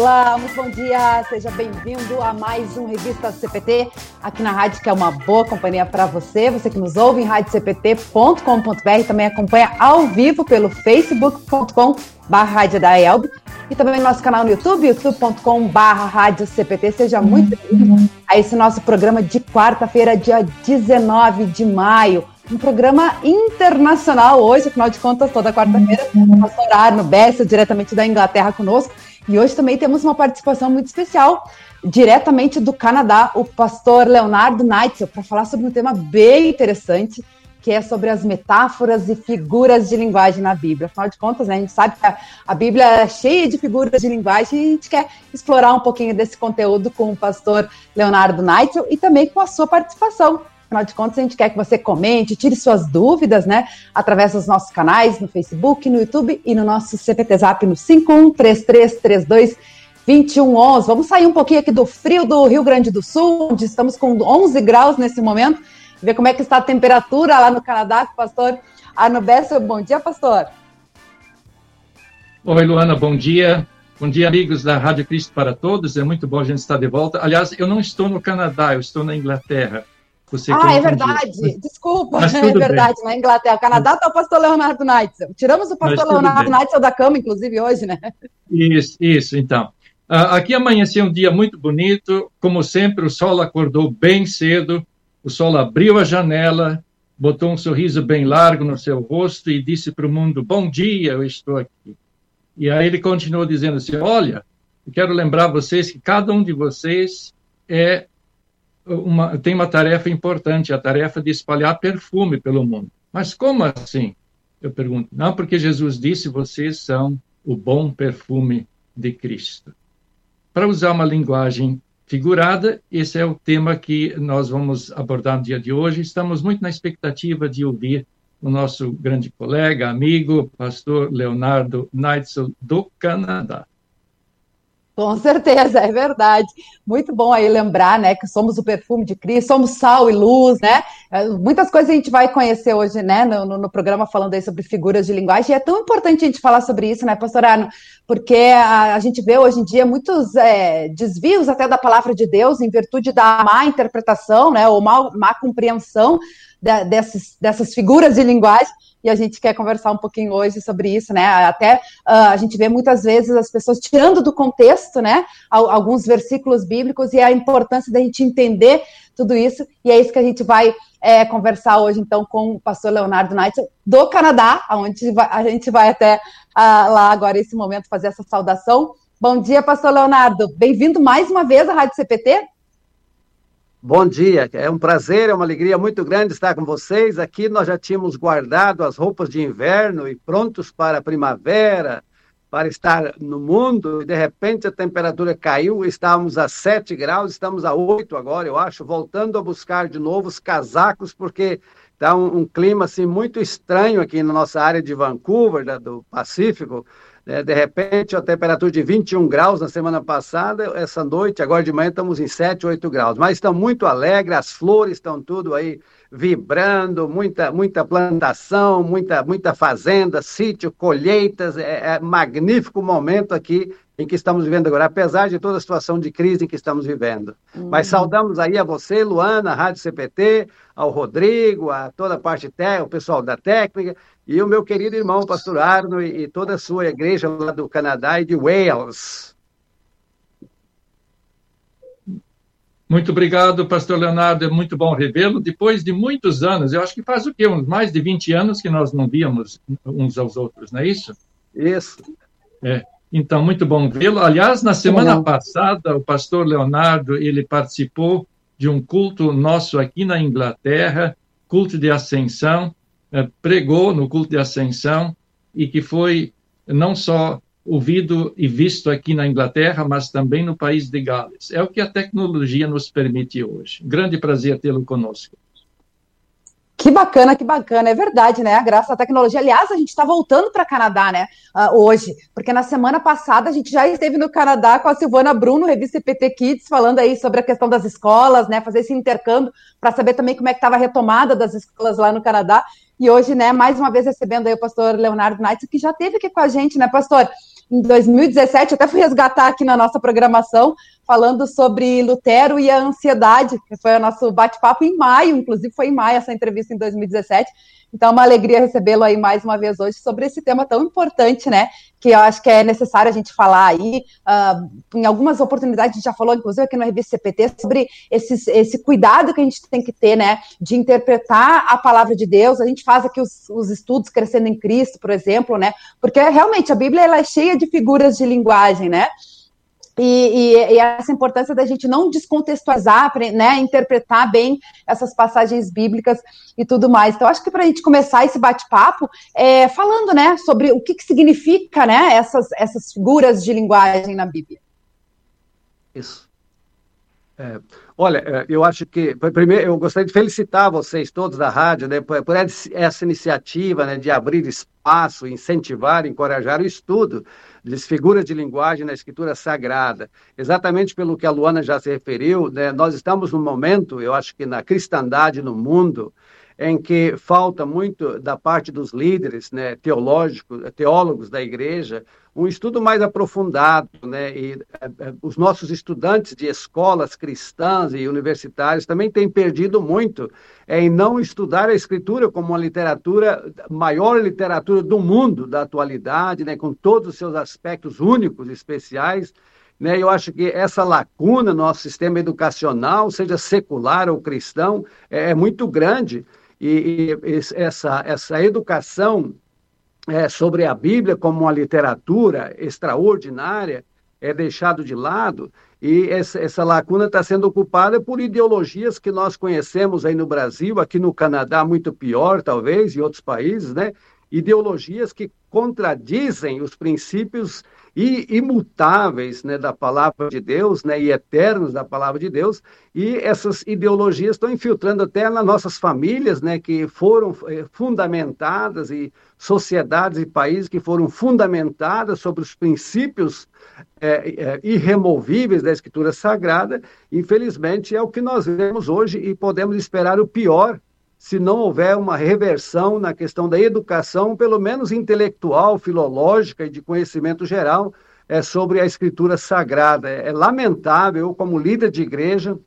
Olá, muito bom dia, seja bem-vindo a mais um Revista CPT aqui na rádio, que é uma boa companhia para você, você que nos ouve em radiocpt.com.br, também acompanha ao vivo pelo facebook.com barra e também no nosso canal no YouTube, youtube.com barra seja muito bem-vindo a esse nosso programa de quarta-feira, dia 19 de maio, um programa internacional hoje, afinal de contas, toda quarta-feira, o pastor Arno Bessa, diretamente da Inglaterra conosco, e hoje também temos uma participação muito especial, diretamente do Canadá, o pastor Leonardo Neitzel, para falar sobre um tema bem interessante, que é sobre as metáforas e figuras de linguagem na Bíblia. Afinal de contas, né, a gente sabe que a, Bíblia é cheia de figuras de linguagem e a gente quer explorar um pouquinho desse conteúdo com o pastor Leonardo Neitzel e também com a sua participação. Afinal de contas, a gente quer que você comente, tire suas dúvidas, né? Através dos nossos canais, no Facebook, no YouTube e no nosso CPT Zap no 513332 2111. Vamos sair um pouquinho aqui do frio do Rio Grande do Sul, onde estamos com 11 graus nesse momento, ver como é que está a temperatura lá no Canadá com o pastor Arno Bessa. Bom dia, pastor. Oi, Luana, bom dia. Bom dia, amigos da Rádio Cristo para Todos. É muito bom a gente estar de volta. Aliás, eu não estou no Canadá, eu estou na Inglaterra. Você ah, é verdade. Desculpa, é verdade. Bem. Na Inglaterra, o Canadá está o pastor Leonardo Neitzel. Tiramos o pastor Leonardo Neitzel da cama, inclusive, hoje, né? Isso, isso, então. Uh, aqui amanheceu um dia muito bonito. Como sempre, o sol acordou bem cedo. O sol abriu a janela, botou um sorriso bem largo no seu rosto e disse para o mundo: Bom dia, eu estou aqui. E aí ele continuou dizendo assim: Olha, eu quero lembrar vocês que cada um de vocês é uma, tem uma tarefa importante, a tarefa de espalhar perfume pelo mundo. Mas como assim? Eu pergunto. Não, porque Jesus disse: vocês são o bom perfume de Cristo. Para usar uma linguagem figurada, esse é o tema que nós vamos abordar no dia de hoje. Estamos muito na expectativa de ouvir o nosso grande colega, amigo, pastor Leonardo Neitzel, do Canadá. Com certeza, é verdade. Muito bom aí lembrar, né, que somos o perfume de Cristo, somos sal e luz, né? É, muitas coisas a gente vai conhecer hoje, né, no, no, programa falando aí sobre figuras de linguagem. E é tão importante a gente falar sobre isso, né, pastor Arno? Porque a, a gente vê hoje em dia muitos é, desvios até da palavra de Deus em virtude da má interpretação, né, ou má, má compreensão de, dessas, dessas figuras de linguagem e a gente quer conversar um pouquinho hoje sobre isso, né? Até uh, a gente vê muitas vezes as pessoas tirando do contexto, né? Alguns versículos bíblicos e a importância da gente entender tudo isso, e é isso que a gente vai é, conversar hoje, então, com o pastor Leonardo Knight, do Canadá, onde a gente vai até uh, lá agora, esse momento, fazer essa saudação. Bom dia, pastor Leonardo. Bem-vindo mais uma vez à Rádio CPT. Bom dia, é um prazer, é uma alegria muito grande estar com vocês. Aqui nós já tínhamos guardado as roupas de inverno e prontos para a primavera, para estar no mundo, e de repente a temperatura caiu, estávamos a 7 graus, estamos a 8 agora, eu acho, voltando a buscar de novo os casacos, porque está um, um clima assim, muito estranho aqui na nossa área de Vancouver, da, do Pacífico. É, de repente, a temperatura de 21 graus na semana passada, essa noite, agora de manhã, estamos em 7, 8 graus. Mas estão muito alegres, as flores estão tudo aí vibrando, muita, muita plantação, muita, muita fazenda, sítio, colheitas. É, é magnífico momento aqui em que estamos vivendo agora, apesar de toda a situação de crise em que estamos vivendo. Uhum. Mas saudamos aí a você, Luana, a Rádio CPT, ao Rodrigo, a toda a parte técnica, o pessoal da técnica, e o meu querido irmão, pastor Arno, e, e toda a sua igreja lá do Canadá e de Wales. Muito obrigado, pastor Leonardo, é muito bom revê-lo. Depois de muitos anos, eu acho que faz o quê? Uns mais de 20 anos que nós não víamos uns aos outros, não é isso? Isso. É. Então, muito bom vê-lo. Aliás, na semana passada, o pastor Leonardo, ele participou de um culto nosso aqui na Inglaterra, culto de ascensão, eh, pregou no culto de ascensão e que foi não só ouvido e visto aqui na Inglaterra, mas também no país de Gales. É o que a tecnologia nos permite hoje. Grande prazer tê-lo conosco. Que bacana, que bacana, é verdade, né? A graça da tecnologia. Aliás, a gente está voltando para Canadá, né? Uh, hoje, porque na semana passada a gente já esteve no Canadá com a Silvana Bruno, revista PT Kids, falando aí sobre a questão das escolas, né? Fazer esse intercâmbio para saber também como é que estava a retomada das escolas lá no Canadá. E hoje, né, mais uma vez recebendo aí o pastor Leonardo Knight, que já esteve aqui com a gente, né, pastor? em 2017, até fui resgatar aqui na nossa programação, falando sobre Lutero e a ansiedade, que foi o nosso bate-papo em maio, inclusive foi em maio essa entrevista em 2017. Então, é uma alegria recebê-lo aí mais uma vez hoje sobre esse tema tão importante, né? Que eu acho que é necessário a gente falar aí. Uh, em algumas oportunidades a gente já falou, inclusive aqui no Revista CPT, sobre esses, esse cuidado que a gente tem que ter, né? De interpretar a palavra de Deus. A gente faz aqui os, os estudos Crescendo em Cristo, por exemplo, né? Porque realmente a Bíblia ela é cheia de figuras de linguagem, né? E, e, e, essa importância da gente não descontextualizar, né, interpretar bem essas passagens bíblicas e tudo mais. Então, acho que para a gente começar esse bate-papo, é, falando, né, sobre o que, que significa, né, essas, essas figuras de linguagem na Bíblia. Isso. É, olha, é, eu acho que, primeiro, eu gostaria de felicitar vocês todos da rádio, né, por, por essa iniciativa, né, de abrir espaço, incentivar, encorajar o estudo das figuras de linguagem na escritura sagrada. Exatamente pelo que a Luana já se referiu, né, nós estamos num momento, eu acho que na cristandade no mundo, em que falta muito da parte dos líderes né, teológicos, teólogos da igreja, um estudo mais aprofundado, né? E é, os nossos estudantes de escolas cristãs e universitárias também têm perdido muito em não estudar a escritura como uma literatura, maior literatura do mundo da atualidade, né? Com todos os seus aspectos únicos, especiais. Né, eu acho que essa lacuna no nosso sistema educacional, seja secular ou cristão, é, é muito grande. E, e essa, essa educação é, sobre a Bíblia como uma literatura extraordinária é deixado de lado e essa, essa lacuna está sendo ocupada por ideologias que nós conhecemos aí no Brasil, aqui no Canadá muito pior talvez, e outros países, né? Ideologias que contradizem os princípios imutáveis né, da palavra de Deus, né, e eternos da palavra de Deus, e essas ideologias estão infiltrando até nas nossas famílias, né, que foram eh, fundamentadas, e sociedades e países que foram fundamentadas sobre os princípios é, é, irremovíveis da Escritura Sagrada, infelizmente é o que nós vemos hoje e podemos esperar o pior se não houver uma reversão na questão da educação, pelo menos intelectual, filológica e de conhecimento geral, é, sobre a escritura sagrada. É, é lamentável, como líder de igreja,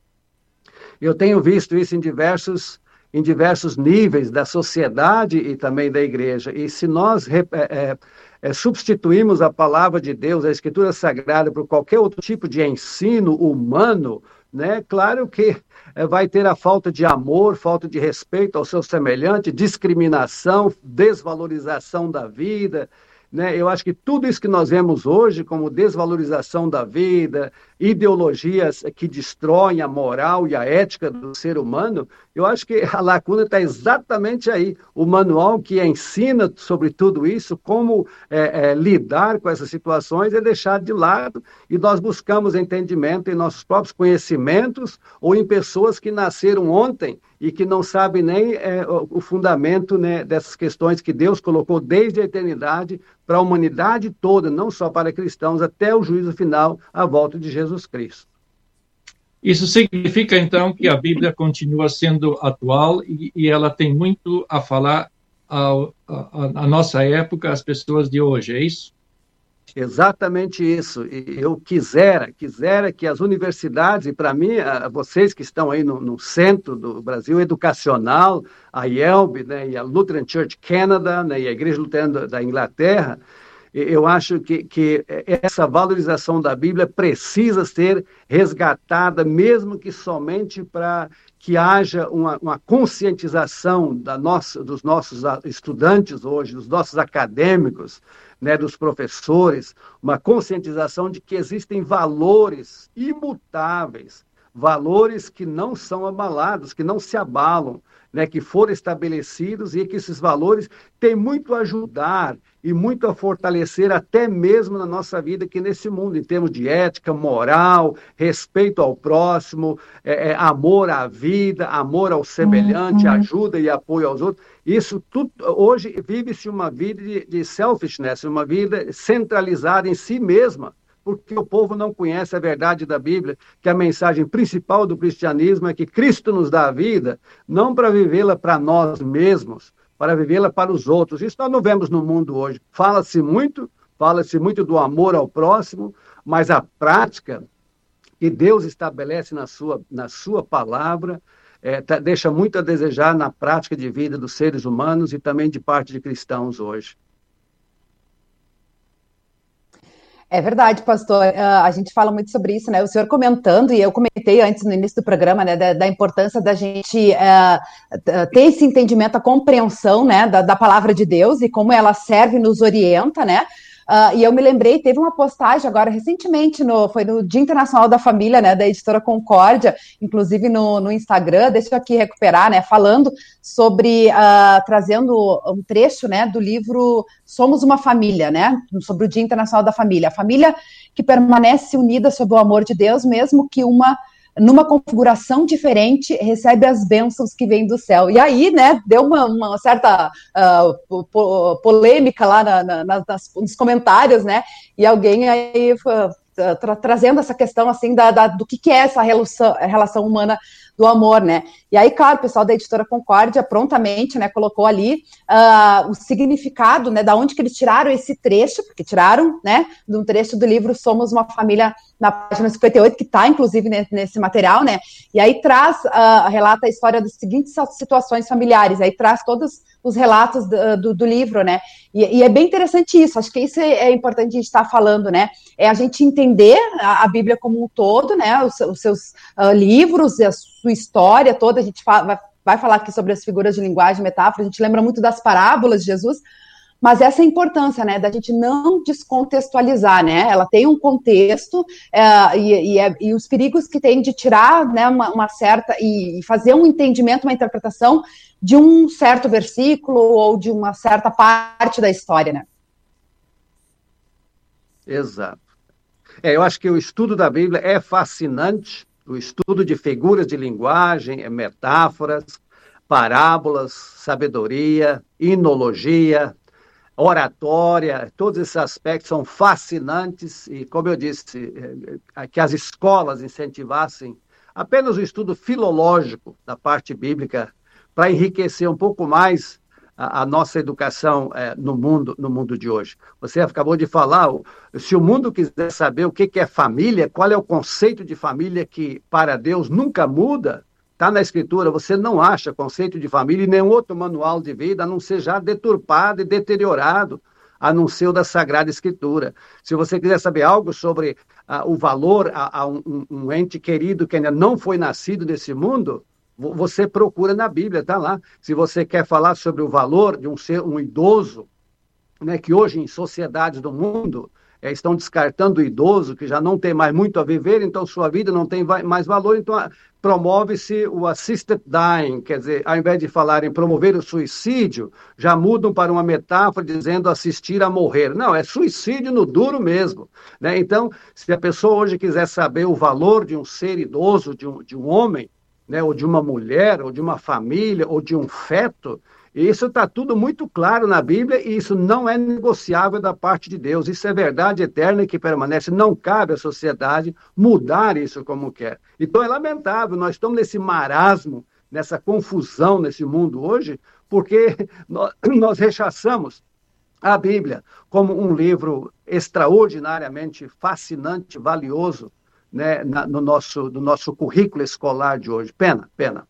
eu tenho visto isso em diversos, em diversos níveis da sociedade e também da igreja. E se nós é, é, é, substituímos a palavra de Deus, a escritura sagrada, por qualquer outro tipo de ensino humano, né? Claro que é, vai ter a falta de amor, falta de respeito ao seu semelhante, discriminação, desvalorização da vida, né? Eu acho que tudo isso que nós vemos hoje, como desvalorização da vida, ideologias que destroem a moral e a ética do ser humano, eu acho que a lacuna está exatamente aí. O manual que ensina sobre tudo isso, como é, é, lidar com essas situações, é deixado de lado e nós buscamos entendimento em nossos próprios conhecimentos ou em pessoas que nasceram ontem e que não sabem nem é, o fundamento né, dessas questões que Deus colocou desde a eternidade para a humanidade toda, não só para cristãos, até o juízo final, a volta de Jesus Cristo. Isso significa, então, que a Bíblia continua sendo atual e, e ela tem muito a falar à nossa época, às pessoas de hoje, é isso? Exatamente isso. E eu quisera, quisera que as universidades, e para mim, vocês que estão aí no, no, centro do Brasil educacional, a IELB né, e a Lutheran Church Canada né, e a Igreja Luterana da Inglaterra, eu acho que, que essa valorização da Bíblia precisa ser resgatada, mesmo que somente para que haja uma, uma conscientização da nossa, dos nossos estudantes hoje, dos nossos acadêmicos, né, dos professores, uma conscientização de que existem valores imutáveis, valores que não são abalados, que não se abalam, né, que foram estabelecidos e que esses valores têm muito a ajudar e muito a fortalecer até mesmo na nossa vida aqui nesse mundo, em termos de ética, moral, respeito ao próximo, é, é, amor à vida, amor ao semelhante, uhum. ajuda e apoio aos outros. Isso tudo, hoje vive-se uma vida de, de selfishness, uma vida centralizada em si mesma porque o povo não conhece a verdade da Bíblia, que a mensagem principal do cristianismo é que Cristo nos dá a vida, não para vivê-la para nós mesmos, para vivê-la para os outros. Isso nós não vemos no mundo hoje. Fala-se muito, fala-se muito do amor ao próximo, mas a prática que Deus estabelece na sua, na sua palavra é, tá, deixa muito a desejar na prática de vida dos seres humanos e também de parte de cristãos hoje. É verdade, pastor. Uh, a gente fala muito sobre isso, né? O senhor comentando, e eu comentei antes no início do programa, né, da, da importância da gente uh, ter esse entendimento, a compreensão, né, da, da, palavra de Deus e como ela serve e nos orienta, né? Uh, e eu me lembrei, teve uma postagem agora recentemente, no, foi no Dia Internacional da Família, né, da editora Concórdia, inclusive no, no Instagram, deixa eu aqui recuperar, né, falando sobre, uh, trazendo um trecho, né, do livro Somos uma Família, né, sobre o Dia Internacional da Família. A família que permanece unida sob o amor de Deus, mesmo que uma numa configuração diferente, recebe as bênçãos que vêm do céu. E aí, né, deu uma, uma certa uh, po polêmica lá na, na, nas, nos comentários, né, e alguém aí uh, tra trazendo essa questão, assim, da, da, do que, que é essa relação, relação humana do amor, né? E aí, claro, o pessoal da editora Concórdia prontamente, né, colocou ali uh, o significado, né, da onde que eles tiraram esse trecho, porque tiraram, né, de um trecho do livro Somos uma Família na página 58, que está, inclusive, nesse material, né? E aí traz, uh, relata a história das seguintes situações familiares, aí traz todos os relatos do, do, do livro, né? E, e, é bem interessante isso, acho que isso é, é importante a gente estar falando, né? É a gente entender a, a Bíblia como um todo, né? Os, os seus uh, livros, a sua história toda, a gente vai, vai falar aqui sobre as figuras de linguagem, metáfora, a gente lembra muito das parábolas de Jesus, mas essa é importância, né, da gente não descontextualizar, né? Ela tem um contexto é, e, e, é, e, os perigos que tem de tirar, né, uma, uma certa e, e, fazer um entendimento, uma interpretação de um certo versículo ou de uma certa parte da história, né? Exato. É, eu acho que o estudo da Bíblia é fascinante, o estudo de figuras de linguagem, metáforas, parábolas, sabedoria, inologia, oratória, todos esses aspectos são fascinantes e, como eu disse, é, é, que as escolas incentivassem apenas o estudo filológico da parte bíblica para enriquecer um pouco mais a, a nossa educação é, no mundo no mundo de hoje. Você acabou de falar, se o mundo quiser saber o que, que é família, qual é o conceito de família que para Deus nunca muda, Está na Escritura, você não acha conceito de família em nenhum outro manual de vida, a não ser já deturpado e deteriorado, a não ser o da Sagrada Escritura. Se você quiser saber algo sobre uh, o valor a, a um, um, ente querido que ainda não foi nascido nesse mundo, você procura na Bíblia, está lá. Se você quer falar sobre o valor de um ser, um idoso, né, que hoje em sociedades do mundo é, estão descartando o idoso, que já não tem mais muito a viver, então sua vida não tem mais valor, então promove-se o assisted dying, quer dizer, ao invés de falarem promover o suicídio, já mudam para uma metáfora dizendo assistir a morrer. Não, é suicídio no duro mesmo. Né? Então, se a pessoa hoje quiser saber o valor de um ser idoso, de um, de um homem, né, ou de uma mulher, ou de uma família, ou de um feto, isso está tudo muito claro na Bíblia e isso não é negociável da parte de Deus. Isso é verdade eterna que permanece. Não cabe à sociedade mudar isso como quer. Então é lamentável, nós estamos nesse marasmo, nessa confusão nesse mundo hoje, porque nós, rechaçamos a Bíblia como um livro extraordinariamente fascinante, valioso, né, no, nosso, no nosso currículo escolar de hoje. Pena, pena.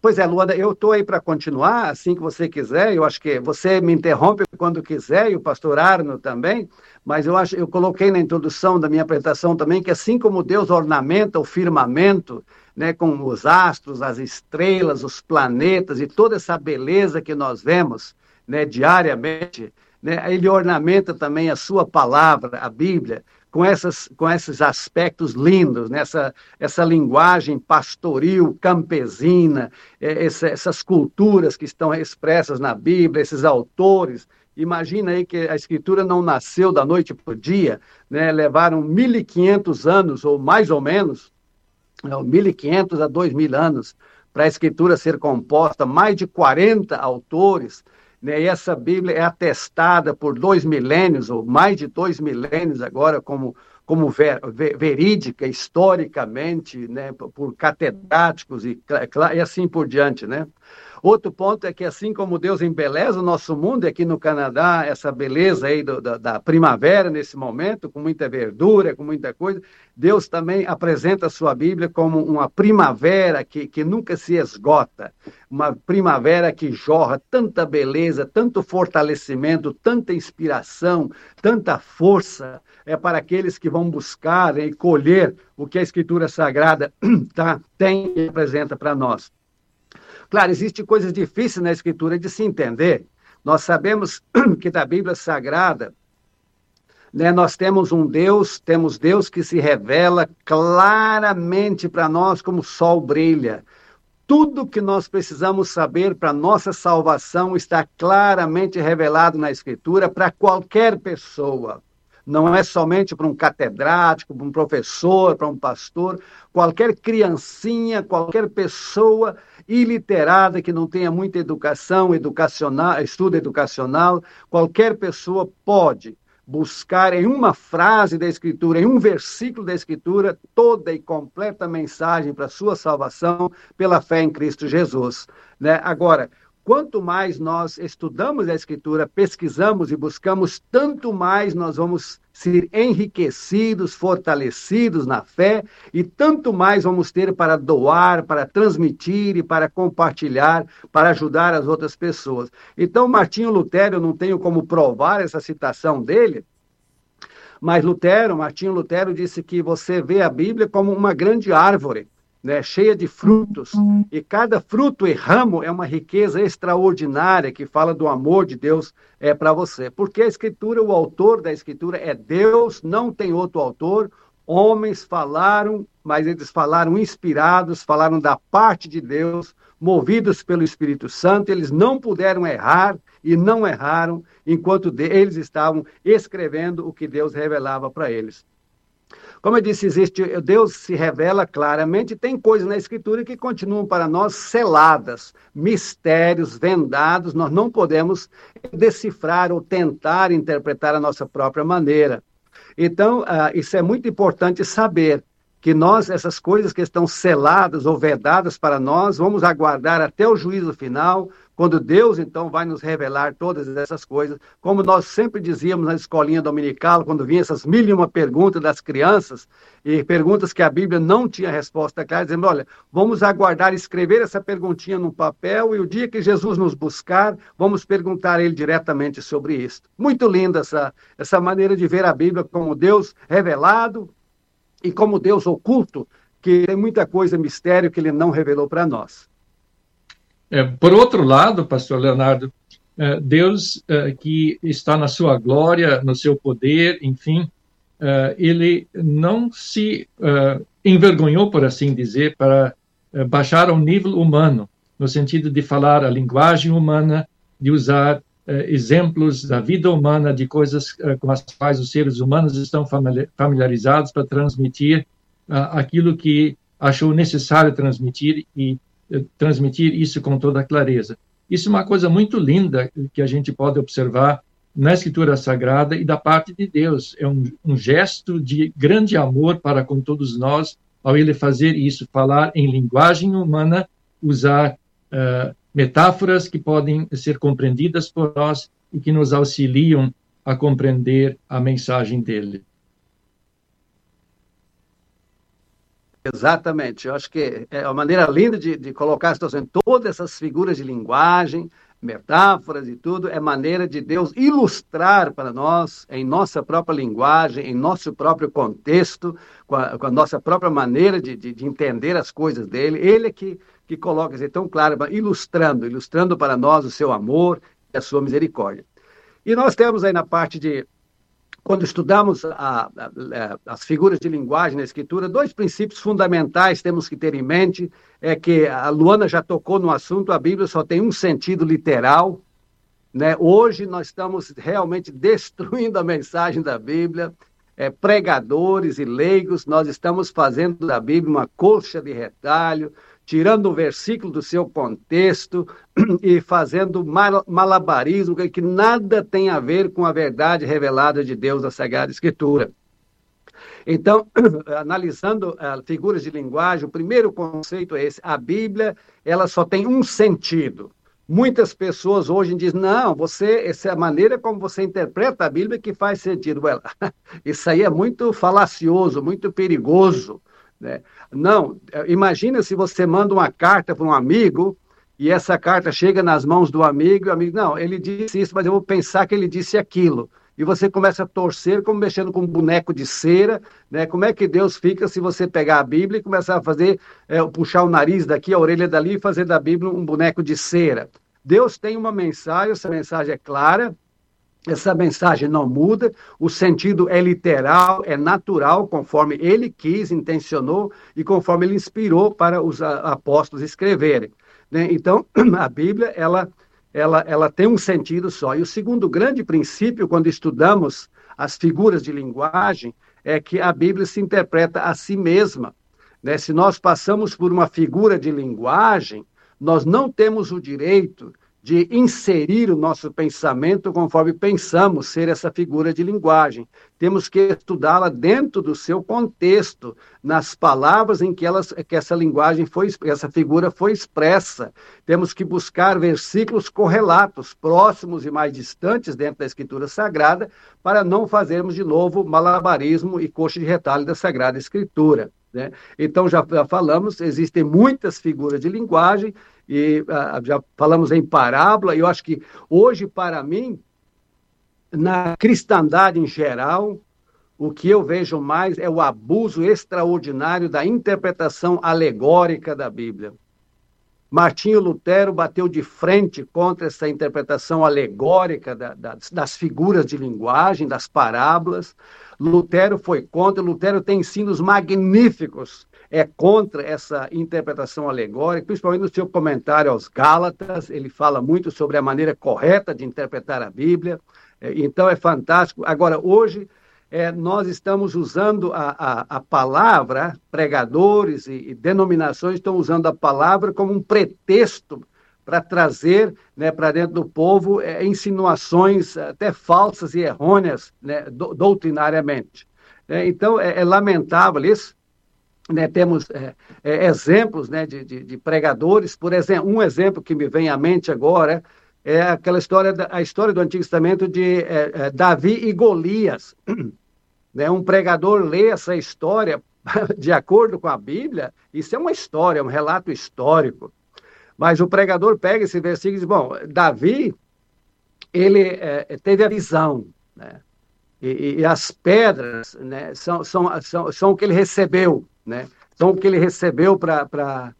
Pois é, Luana, eu estou aí para continuar, assim que você quiser. Eu acho que você me interrompe quando quiser, e o pastor Arno também, mas eu acho, eu coloquei na introdução da minha apresentação também que assim como Deus ornamenta o firmamento, né, com os astros, as estrelas, os planetas e toda essa beleza que nós vemos, né, diariamente, né, ele ornamenta também a sua palavra, a Bíblia, com, essas, com esses aspectos lindos, nessa né? essa linguagem pastoril, campesina, é, essa, essas culturas que estão expressas na Bíblia, esses autores. Imagina aí que a escritura não nasceu da noite para o dia, né? levaram 1.500 anos, ou mais ou menos, 1.500 a 2.000 anos, para a escritura ser composta, mais de 40 autores, né? E essa Bíblia é atestada por dois milênios, ou mais de dois milênios agora, como, como ver, ver, verídica, historicamente, né? por catedráticos e, e assim por diante. Né? Outro ponto é que, assim como Deus embeleza o nosso mundo, aqui no Canadá, essa beleza aí do, da, da, primavera nesse momento, com muita verdura, com muita coisa, Deus também apresenta a sua Bíblia como uma primavera que, que nunca se esgota, uma primavera que jorra tanta beleza, tanto fortalecimento, tanta inspiração, tanta força, é para aqueles que vão buscar e colher o que a Escritura Sagrada tá, tem e apresenta para nós. Claro, existem coisas difíceis na Escritura de se entender. Nós sabemos que da Bíblia Sagrada, né, nós temos um Deus, temos Deus que se revela claramente para nós como o sol brilha. Tudo que nós precisamos saber para nossa salvação está claramente revelado na Escritura para qualquer pessoa não é somente para um catedrático, para um professor, para um pastor, qualquer criancinha, qualquer pessoa iliterada que não tenha muita educação educacional, estudo educacional, qualquer pessoa pode buscar em uma frase da Escritura, em um versículo da Escritura, toda e completa mensagem para a sua salvação pela fé em Cristo Jesus. Né? Agora, quanto mais nós estudamos a Escritura, pesquisamos e buscamos, tanto mais nós vamos ser enriquecidos, fortalecidos na fé e tanto mais vamos ter para doar, para transmitir e para compartilhar, para ajudar as outras pessoas. Então, Martinho Lutero, eu não tenho como provar essa citação dele, mas Lutero, Martinho Lutero disse que você vê a Bíblia como uma grande árvore né, cheia de frutos, e cada fruto e ramo é uma riqueza extraordinária que fala do amor de Deus é para você. Porque a escritura, o autor da escritura é Deus, não tem outro autor. Homens falaram, mas eles falaram inspirados, falaram da parte de Deus, movidos pelo Espírito Santo, eles não puderam errar e não erraram enquanto eles estavam escrevendo o que Deus revelava para eles. Como eu disse, existe, Deus se revela claramente, tem coisas na Escritura que continuam para nós seladas, mistérios, vendados, nós não podemos decifrar ou tentar interpretar a nossa própria maneira. Então, uh, isso é muito importante saber que nós, essas coisas que estão seladas ou vedadas para nós, vamos aguardar até o juízo final, quando Deus então vai nos revelar todas essas coisas, como nós sempre dizíamos na escolinha dominical, quando vinha essas mil e uma perguntas das crianças, e perguntas que a Bíblia não tinha resposta clara, dizendo, olha, vamos aguardar, escrever essa perguntinha no papel, e o dia que Jesus nos buscar, vamos perguntar a ele diretamente sobre isso. Muito linda essa, essa maneira de ver a Bíblia como Deus revelado e como Deus oculto, que tem muita coisa, mistério que ele não revelou para nós. É, por outro lado, pastor Leonardo, é, Deus é, que está na sua glória, no seu poder, enfim, ele não se envergonhou, por assim dizer, para baixar ao nível humano, no sentido de falar a linguagem humana, de usar exemplos da vida humana, de coisas com as quais os seres humanos estão familiarizados para transmitir aquilo que achou necessário transmitir e transmitir isso com toda clareza. Isso é uma coisa muito linda que a gente pode observar na Escritura Sagrada e da parte de Deus. É um, um gesto de grande amor para com todos nós ao ele fazer isso, falar em linguagem humana, usar uh, metáforas que podem ser compreendidas por nós e que nos auxiliam a compreender a mensagem dele. Exatamente. Eu acho que é uma maneira linda de, de colocar a situação. Todas essas figuras de linguagem, metáforas e tudo, é maneira de Deus ilustrar para nós, em nossa própria linguagem, em nosso próprio contexto, com a, com a nossa própria maneira de, de, de, entender as coisas dele. Ele é que, que coloca, assim, tão claro, ilustrando, ilustrando para nós o seu amor e a sua misericórdia. E nós temos aí na parte de quando estudamos a, a, as figuras de linguagem na escritura, dois princípios fundamentais temos que ter em mente. É que a Luana já tocou no assunto, a Bíblia só tem um sentido literal. Né? Hoje nós estamos realmente destruindo a mensagem da Bíblia. É, pregadores e leigos, nós estamos fazendo da Bíblia uma colcha de retalho, tirando o versículo do seu contexto e fazendo malabarismo que nada tem a ver com a verdade revelada de Deus da Sagrada Escritura. Então, analisando uh, figuras de linguagem, o primeiro conceito é esse: a Bíblia ela só tem um sentido. Muitas pessoas hoje dizem, não, você, essa é a maneira como você interpreta a Bíblia que faz sentido. Well, isso aí é muito falacioso, muito perigoso. Né? Não, imagina se você manda uma carta para um amigo e essa carta chega nas mãos do amigo e o amigo, não, ele disse isso, mas eu vou pensar que ele disse aquilo. E você começa a torcer como mexendo com um boneco de cera, né? Como é que Deus fica se você pegar a Bíblia e começar a fazer, é, puxar o nariz daqui, a orelha dali e fazer da Bíblia um boneco de cera? Deus tem uma mensagem, essa mensagem é clara, essa mensagem não muda, o sentido é literal, é natural, conforme ele quis, intencionou e conforme ele inspirou para os apóstolos escreverem. Né? Então, a Bíblia, ela, ela, ela tem um sentido só. E o segundo grande princípio, quando estudamos as figuras de linguagem, é que a Bíblia se interpreta a si mesma. Né? Se nós passamos por uma figura de linguagem, nós não temos o direito de inserir o nosso pensamento conforme pensamos ser essa figura de linguagem. Temos que estudá-la dentro do seu contexto, nas palavras em que, elas, que essa linguagem foi, essa figura foi expressa. Temos que buscar versículos correlatos, próximos e mais distantes dentro da Escritura Sagrada, para não fazermos de novo malabarismo e coxa de retalho da Sagrada Escritura. Né? Então, já, já falamos, existem muitas figuras de linguagem, e uh, já falamos em parábola, e eu acho que hoje, para mim, na cristandade em geral, o que eu vejo mais é o abuso extraordinário da interpretação alegórica da Bíblia. Martinho Lutero bateu de frente contra essa interpretação alegórica da, das, das figuras de linguagem, das parábolas. Lutero foi contra, Lutero tem ensinos magníficos é contra essa interpretação alegórica, principalmente no seu comentário aos Gálatas, ele fala muito sobre a maneira correta de interpretar a Bíblia, é, então é fantástico. Agora, hoje, é, nós estamos usando a, a, a palavra, pregadores e, e, denominações estão usando a palavra como um pretexto para trazer né, para dentro do povo é, insinuações até falsas e errôneas né, do, doutrinariamente. É, então, é, é lamentável isso, né, temos é, é, exemplos né, de, de, de, pregadores, por exemplo, um exemplo que me vem à mente agora é aquela história, da, a história do Antigo Testamento de é, é Davi e Golias. né, um pregador lê essa história de acordo com a Bíblia, isso é uma história, é um relato histórico. Mas o pregador pega esse versículo e diz, bom, Davi, ele é, teve a visão, né? E, e, as pedras né, são, são, são, são o que ele recebeu né? Então, o que ele recebeu para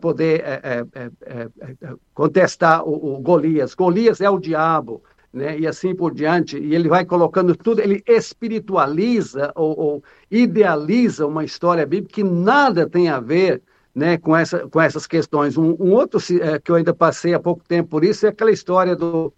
poder é é, é, é, é, contestar o, o, Golias. Golias é o diabo, né? e assim por diante. E ele vai colocando tudo, ele espiritualiza ou, ou idealiza uma história bíblica que nada tem a ver né, com, essa, com essas questões. Um, um outro é, que eu ainda passei há pouco tempo por isso é aquela história do,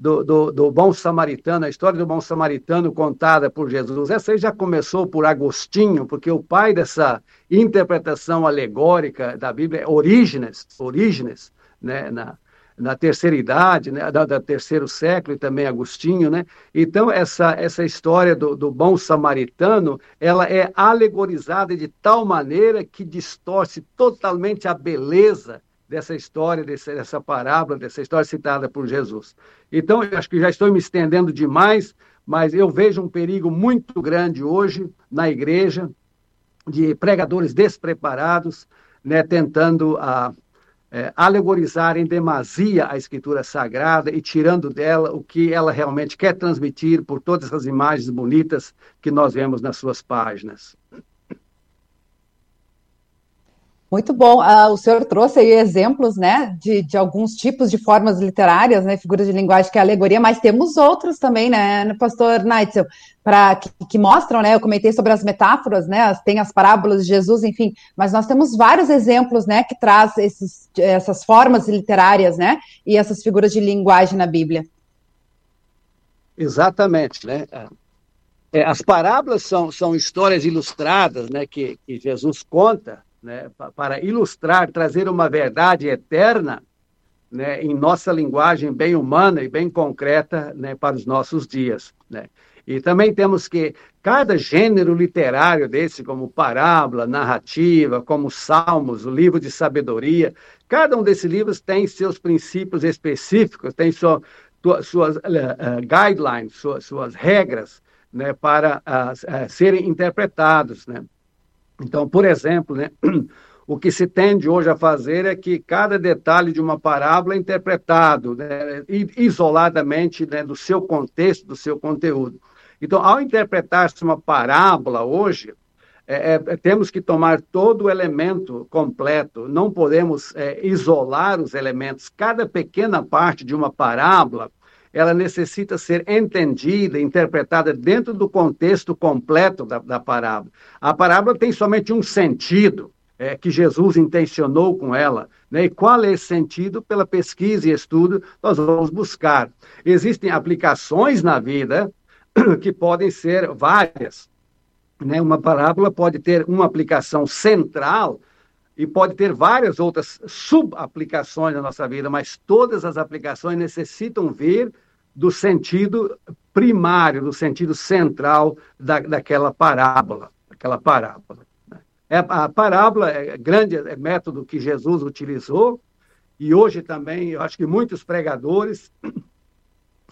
do, do, do, bom samaritano, a história do bom samaritano contada por Jesus. Essa aí já começou por Agostinho, porque o pai dessa interpretação alegórica da Bíblia é Orígenes, Orígenes né, na, na terceira idade, né, da, da, terceiro século, e também Agostinho, né? Então, essa, essa história do, do bom samaritano, ela é alegorizada de tal maneira que distorce totalmente a beleza dessa história, dessa, dessa parábola, dessa história citada por Jesus. Então, eu acho que já estou me estendendo demais, mas eu vejo um perigo muito grande hoje na igreja de pregadores despreparados, né, tentando a, ah, é, alegorizar em demasia a escritura sagrada e tirando dela o que ela realmente quer transmitir por todas essas imagens bonitas que nós vemos nas suas páginas. Muito bom. Uh, o senhor trouxe aí exemplos, né, de, de alguns tipos de formas literárias, né, figuras de linguagem que é alegoria, mas temos outros também, né, pastor Neitzel, para que, que, mostram, né, eu comentei sobre as metáforas, né, tem as parábolas de Jesus, enfim, mas nós temos vários exemplos, né, que traz esses, essas formas literárias, né, e essas figuras de linguagem na Bíblia. Exatamente, né. É, as parábolas são, são histórias ilustradas, né, que, que Jesus conta, né, para ilustrar, trazer uma verdade eterna, né, em nossa linguagem bem humana e bem concreta né, para os nossos dias. Né? E também temos que cada gênero literário desse, como parábola, narrativa, como salmos, o livro de sabedoria, cada um desses livros tem seus princípios específicos, tem sua, suas uh, guidelines, suas, suas regras né, para uh, serem interpretados. Né? Então, por exemplo, né, o que se tende hoje a fazer é que cada detalhe de uma parábola é interpretado né, isoladamente né, do seu contexto, do seu conteúdo. Então, ao interpretar-se uma parábola hoje, é, é, temos que tomar todo o elemento completo, não podemos é, isolar os elementos. Cada pequena parte de uma parábola, ela necessita ser entendida, interpretada dentro do contexto completo da, da parábola. A parábola tem somente um sentido, é, que Jesus intencionou com ela. Né? E qual é esse sentido? Pela pesquisa e estudo, nós vamos buscar. Existem aplicações na vida que podem ser várias. Né? Uma parábola pode ter uma aplicação central e pode ter várias outras subaplicações na nossa vida, mas todas as aplicações necessitam vir do sentido primário, do sentido central da, daquela parábola, daquela parábola. Né? É, a parábola é grande é método que Jesus utilizou e hoje também eu acho que muitos pregadores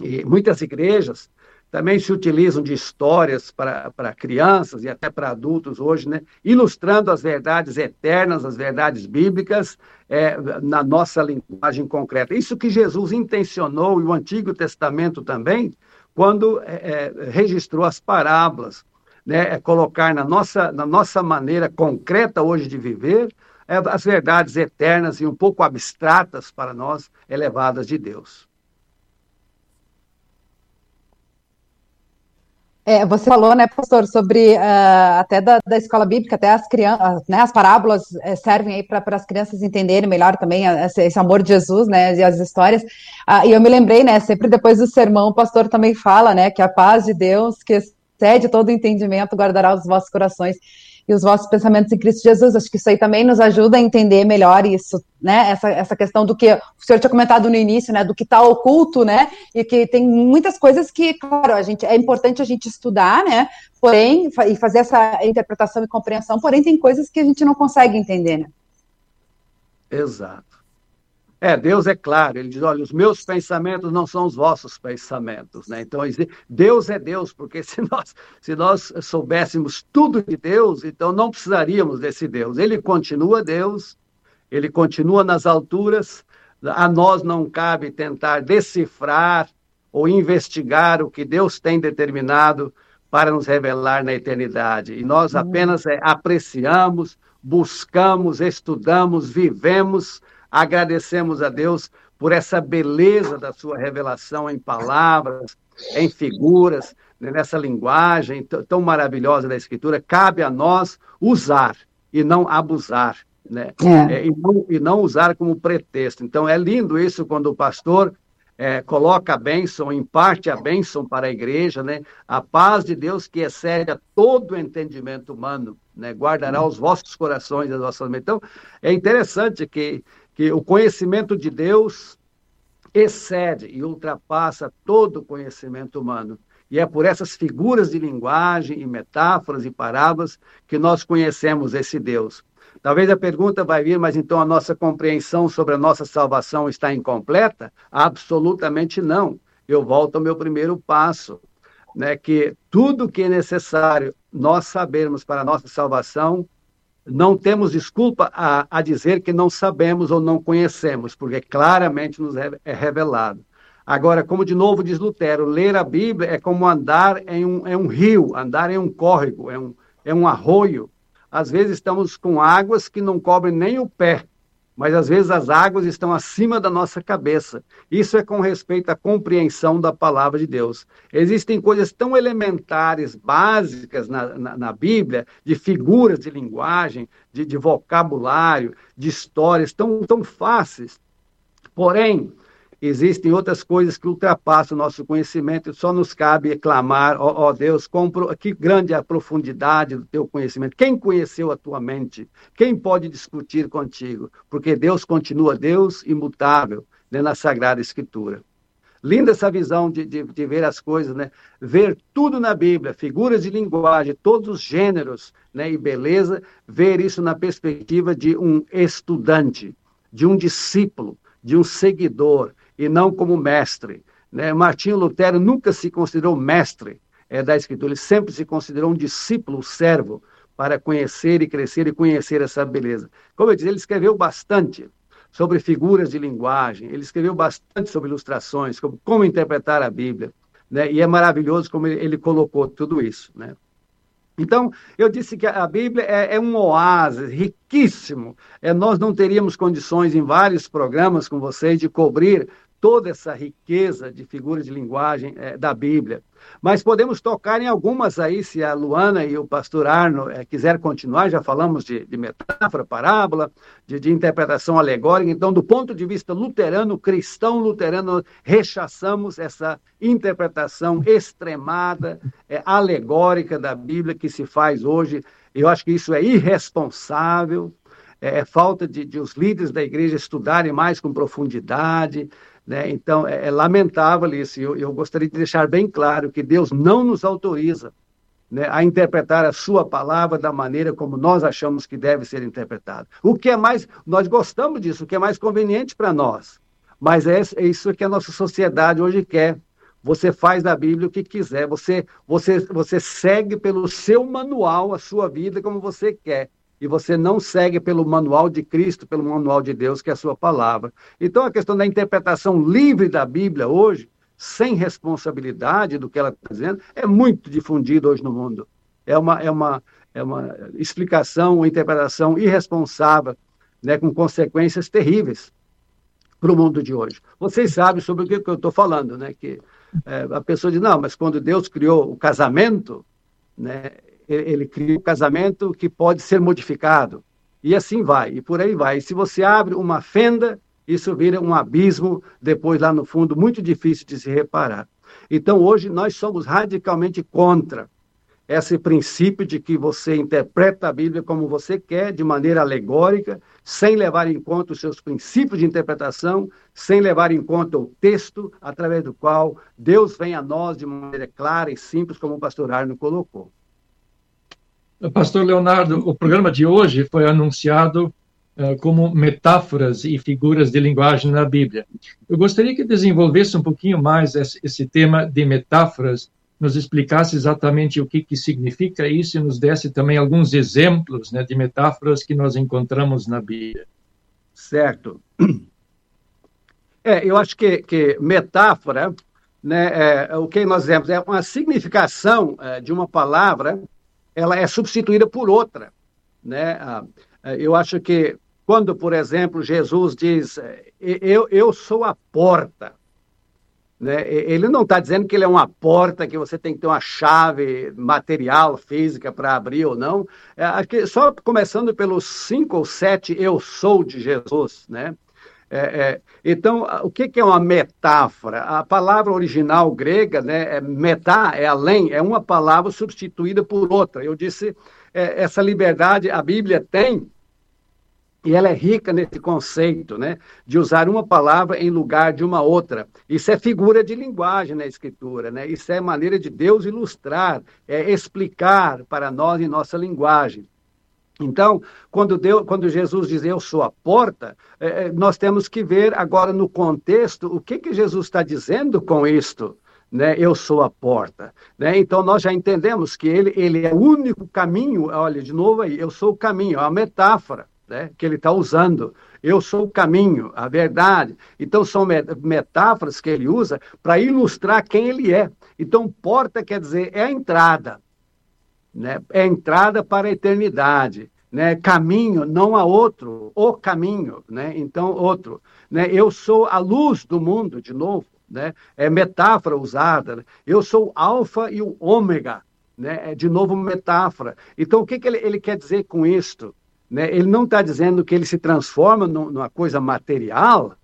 e muitas igrejas também se utilizam de histórias para, crianças e até para adultos hoje, né? ilustrando as verdades eternas, as verdades bíblicas, é, na nossa linguagem concreta. Isso que Jesus intencionou, e o Antigo Testamento também, quando é, é registrou as parábolas, né? É colocar na nossa, na nossa maneira concreta hoje de viver é, as verdades eternas e um pouco abstratas para nós, elevadas de Deus. É, você falou, né, pastor, sobre uh, até da, da, escola bíblica, até as crianças, né, as parábolas é, servem aí para as crianças entenderem melhor também esse, esse, amor de Jesus, né, e as histórias. Uh, e eu me lembrei, né, sempre depois do sermão, o pastor também fala, né, que a paz de Deus, que excede todo entendimento, guardará os vossos corações e os vossos pensamentos em Cristo Jesus. Acho que isso aí também nos ajuda a entender melhor isso, né? Essa, essa questão do que o senhor tinha comentado no início, né? Do que está oculto, né? E que tem muitas coisas que, claro, a gente é importante a gente estudar, né? Porém, e fazer essa interpretação e compreensão, porém tem coisas que a gente não consegue entender, né? Exato. É, Deus é claro, ele diz: olha, os meus pensamentos não são os vossos pensamentos. Né? Então, Deus é Deus, porque se nós, se nós soubéssemos tudo de Deus, então não precisaríamos desse Deus. Ele continua Deus, ele continua nas alturas, a nós não cabe tentar decifrar ou investigar o que Deus tem determinado para nos revelar na eternidade. E nós hum. apenas é, apreciamos, buscamos, estudamos, vivemos Agradecemos a Deus por essa beleza da sua revelação em palavras, em figuras, né, nessa linguagem tão maravilhosa da Escritura. Cabe a nós usar e não abusar. Né? É. É, e, não, e, não, usar como pretexto. Então, é lindo isso quando o pastor é, coloca a bênção, imparte a bênção para a igreja, né? a paz de Deus que excede a todo entendimento humano, né? guardará os vossos corações e as vossas mentes. Então, é interessante que que o conhecimento de Deus excede e ultrapassa todo o conhecimento humano. E é por essas figuras de linguagem e metáforas e parábolas que nós conhecemos esse Deus. Talvez a pergunta vai vir, mas então a nossa compreensão sobre a nossa salvação está incompleta? Absolutamente não. Eu volto ao meu primeiro passo, né, que tudo que é necessário nós sabermos para a nossa salvação não temos desculpa a, a, dizer que não sabemos ou não conhecemos, porque claramente nos é, é revelado. Agora, como de novo diz Lutero, ler a Bíblia é como andar em um, em um rio, andar em um córrego, é um, é um arroio. Às vezes estamos com águas que não cobrem nem o pé, mas às vezes as águas estão acima da nossa cabeça. Isso é com respeito à compreensão da palavra de Deus. Existem coisas tão elementares, básicas na, na, na Bíblia, de figuras de linguagem, de, de vocabulário, de histórias, tão, tão fáceis. Porém, existem outras coisas que ultrapassam o nosso conhecimento, só nos cabe clamar, ó, Deus, compro, que grande a profundidade do teu conhecimento. Quem conheceu a tua mente? Quem pode discutir contigo? Porque Deus continua Deus imutável, né, na Sagrada Escritura. Linda essa visão de, de, de, ver as coisas, né? Ver tudo na Bíblia, figuras de linguagem, todos os gêneros, né? E beleza, ver isso na perspectiva de um estudante, de um discípulo, de um seguidor, e não como mestre. Né? Martinho Lutero nunca se considerou mestre é, da Escritura, ele sempre se considerou um discípulo, um servo, para conhecer e crescer e conhecer essa beleza. Como eu disse, ele escreveu bastante sobre figuras de linguagem, ele escreveu bastante sobre ilustrações, sobre como interpretar a Bíblia, né? e é maravilhoso como ele, ele colocou tudo isso. Né? Então, eu disse que a Bíblia é, é um oásis riquíssimo. É, nós não teríamos condições, em vários programas com vocês, de cobrir toda essa riqueza de figuras de linguagem é, da Bíblia. Mas podemos tocar em algumas aí, se a Luana e o pastor Arno é, quiser continuar, já falamos de, de metáfora, parábola, de, de, interpretação alegórica. Então, do ponto de vista luterano, cristão luterano, rechaçamos essa interpretação extremada, é, alegórica da Bíblia que se faz hoje. Eu acho que isso é irresponsável, é falta de, de, os líderes da igreja estudarem mais com profundidade, né? Então, é, é, lamentável isso. Eu, eu gostaria de deixar bem claro que Deus não nos autoriza né, a interpretar a sua palavra da maneira como nós achamos que deve ser interpretado. O que é mais, nós gostamos disso, o que é mais conveniente para nós. Mas é, é isso que a nossa sociedade hoje quer. Você faz da Bíblia o que quiser, você, você, você segue pelo seu manual a sua vida como você quer e você não segue pelo manual de Cristo, pelo manual de Deus, que é a sua palavra. Então, a questão da interpretação livre da Bíblia hoje, sem responsabilidade do que ela está dizendo, é muito difundida hoje no mundo. É uma, é uma, é uma explicação, uma interpretação irresponsável, né, com consequências terríveis para o mundo de hoje. Vocês sabem sobre o que eu estou falando, né? Que é, a pessoa diz, não, mas quando Deus criou o casamento, né, ele cria um casamento que pode ser modificado. E assim vai, e por aí vai. E se você abre uma fenda, isso vira um abismo, depois lá no fundo, muito difícil de se reparar. Então, hoje, nós somos radicalmente contra esse princípio de que você interpreta a Bíblia como você quer, de maneira alegórica, sem levar em conta os seus princípios de interpretação, sem levar em conta o texto através do qual Deus vem a nós de maneira clara e simples, como o pastor Arno colocou. Pastor Leonardo, o programa de hoje foi anunciado uh, como metáforas e figuras de linguagem na Bíblia. Eu gostaria que desenvolvesse um pouquinho mais esse, esse tema de metáforas, nos explicasse exatamente o que, que significa isso e nos desse também alguns exemplos né, de metáforas que nós encontramos na Bíblia. Certo. É, eu acho que, que metáfora, né, é, o que nós vemos é uma significação é, de uma palavra ela é substituída por outra. Né? Ah, eu acho que quando, por exemplo, Jesus diz, eu, eu sou a porta, né? ele não está dizendo que ele é uma porta, que você tem que ter uma chave material, física para abrir ou não. É, só começando pelos cinco ou sete eu sou de Jesus, né? É, é, então, o que, que, é uma metáfora? A palavra original grega, né, é metá, é além, é uma palavra substituída por outra. Eu disse, é, essa liberdade a Bíblia tem, e ela é rica nesse conceito, né, de usar uma palavra em lugar de uma outra. Isso é figura de linguagem na Escritura, né? Isso é maneira de Deus ilustrar, é explicar para nós em nossa linguagem. Então, quando, Deus, quando Jesus diz eu sou a porta, é, é, nós temos que ver agora no contexto o que, que Jesus está dizendo com isto. Né, eu sou a porta. Né? Então, nós já entendemos que ele, ele é o único caminho. Olha, de novo aí, eu sou o caminho, é metáfora né, que ele está usando. Eu sou o caminho, a verdade. Então, são metáforas que ele usa para ilustrar quem ele é. Então, porta quer dizer é a entrada né? é entrada para a eternidade. Né? Caminho, não há outro, o caminho, né? então outro. Né? Eu sou a luz do mundo, de novo, né? é metáfora usada. Né? Eu sou o alfa e o ômega, né? é de novo metáfora. Então, o que, que ele, ele quer dizer com isto? Né? Ele não está dizendo que ele se transforma numa coisa material,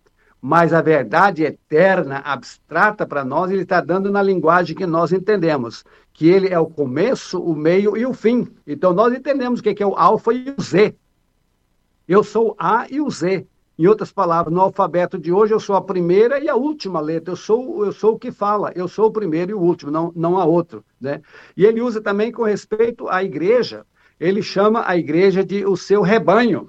mas a verdade eterna, abstrata para nós, ele está dando na linguagem que nós entendemos, que ele é o começo, o meio e o fim. Então nós entendemos o que é o alfa e o Z. Eu sou o A e o Z. Em outras palavras, no alfabeto de hoje eu sou a primeira e a última letra. Eu sou, eu sou o que fala. Eu sou o primeiro e o último, não, não há outro. Né? E ele usa também com respeito à igreja. Ele chama a igreja de o seu rebanho.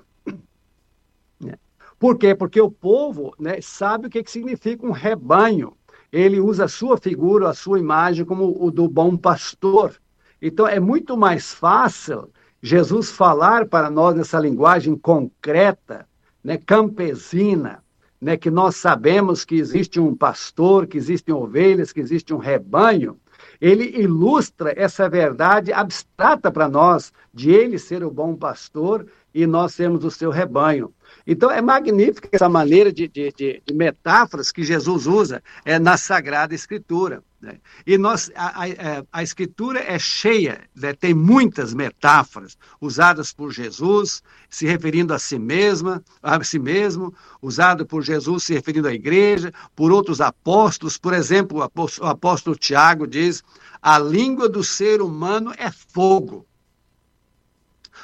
Por quê? Porque o povo né, sabe o que, que significa um rebanho. Ele usa a sua figura, a sua imagem como o do bom pastor. Então é muito mais fácil Jesus falar para nós nessa linguagem concreta né, campesina, né, que nós sabemos que existe um pastor, que existem ovelhas, que existe um rebanho, ele ilustra essa verdade abstrata para nós, de ele ser o bom pastor e nós sermos o seu rebanho. Então, é magnífica essa maneira de, de, de, metáforas que Jesus usa é, na Sagrada Escritura. Né? E nós, a, a, é, a, Escritura é cheia, né? tem muitas metáforas usadas por Jesus, se referindo a si mesma, a si mesmo, usado por Jesus se referindo à igreja, por outros apóstolos. Por exemplo, o apóstolo Tiago diz: a língua do ser humano é fogo.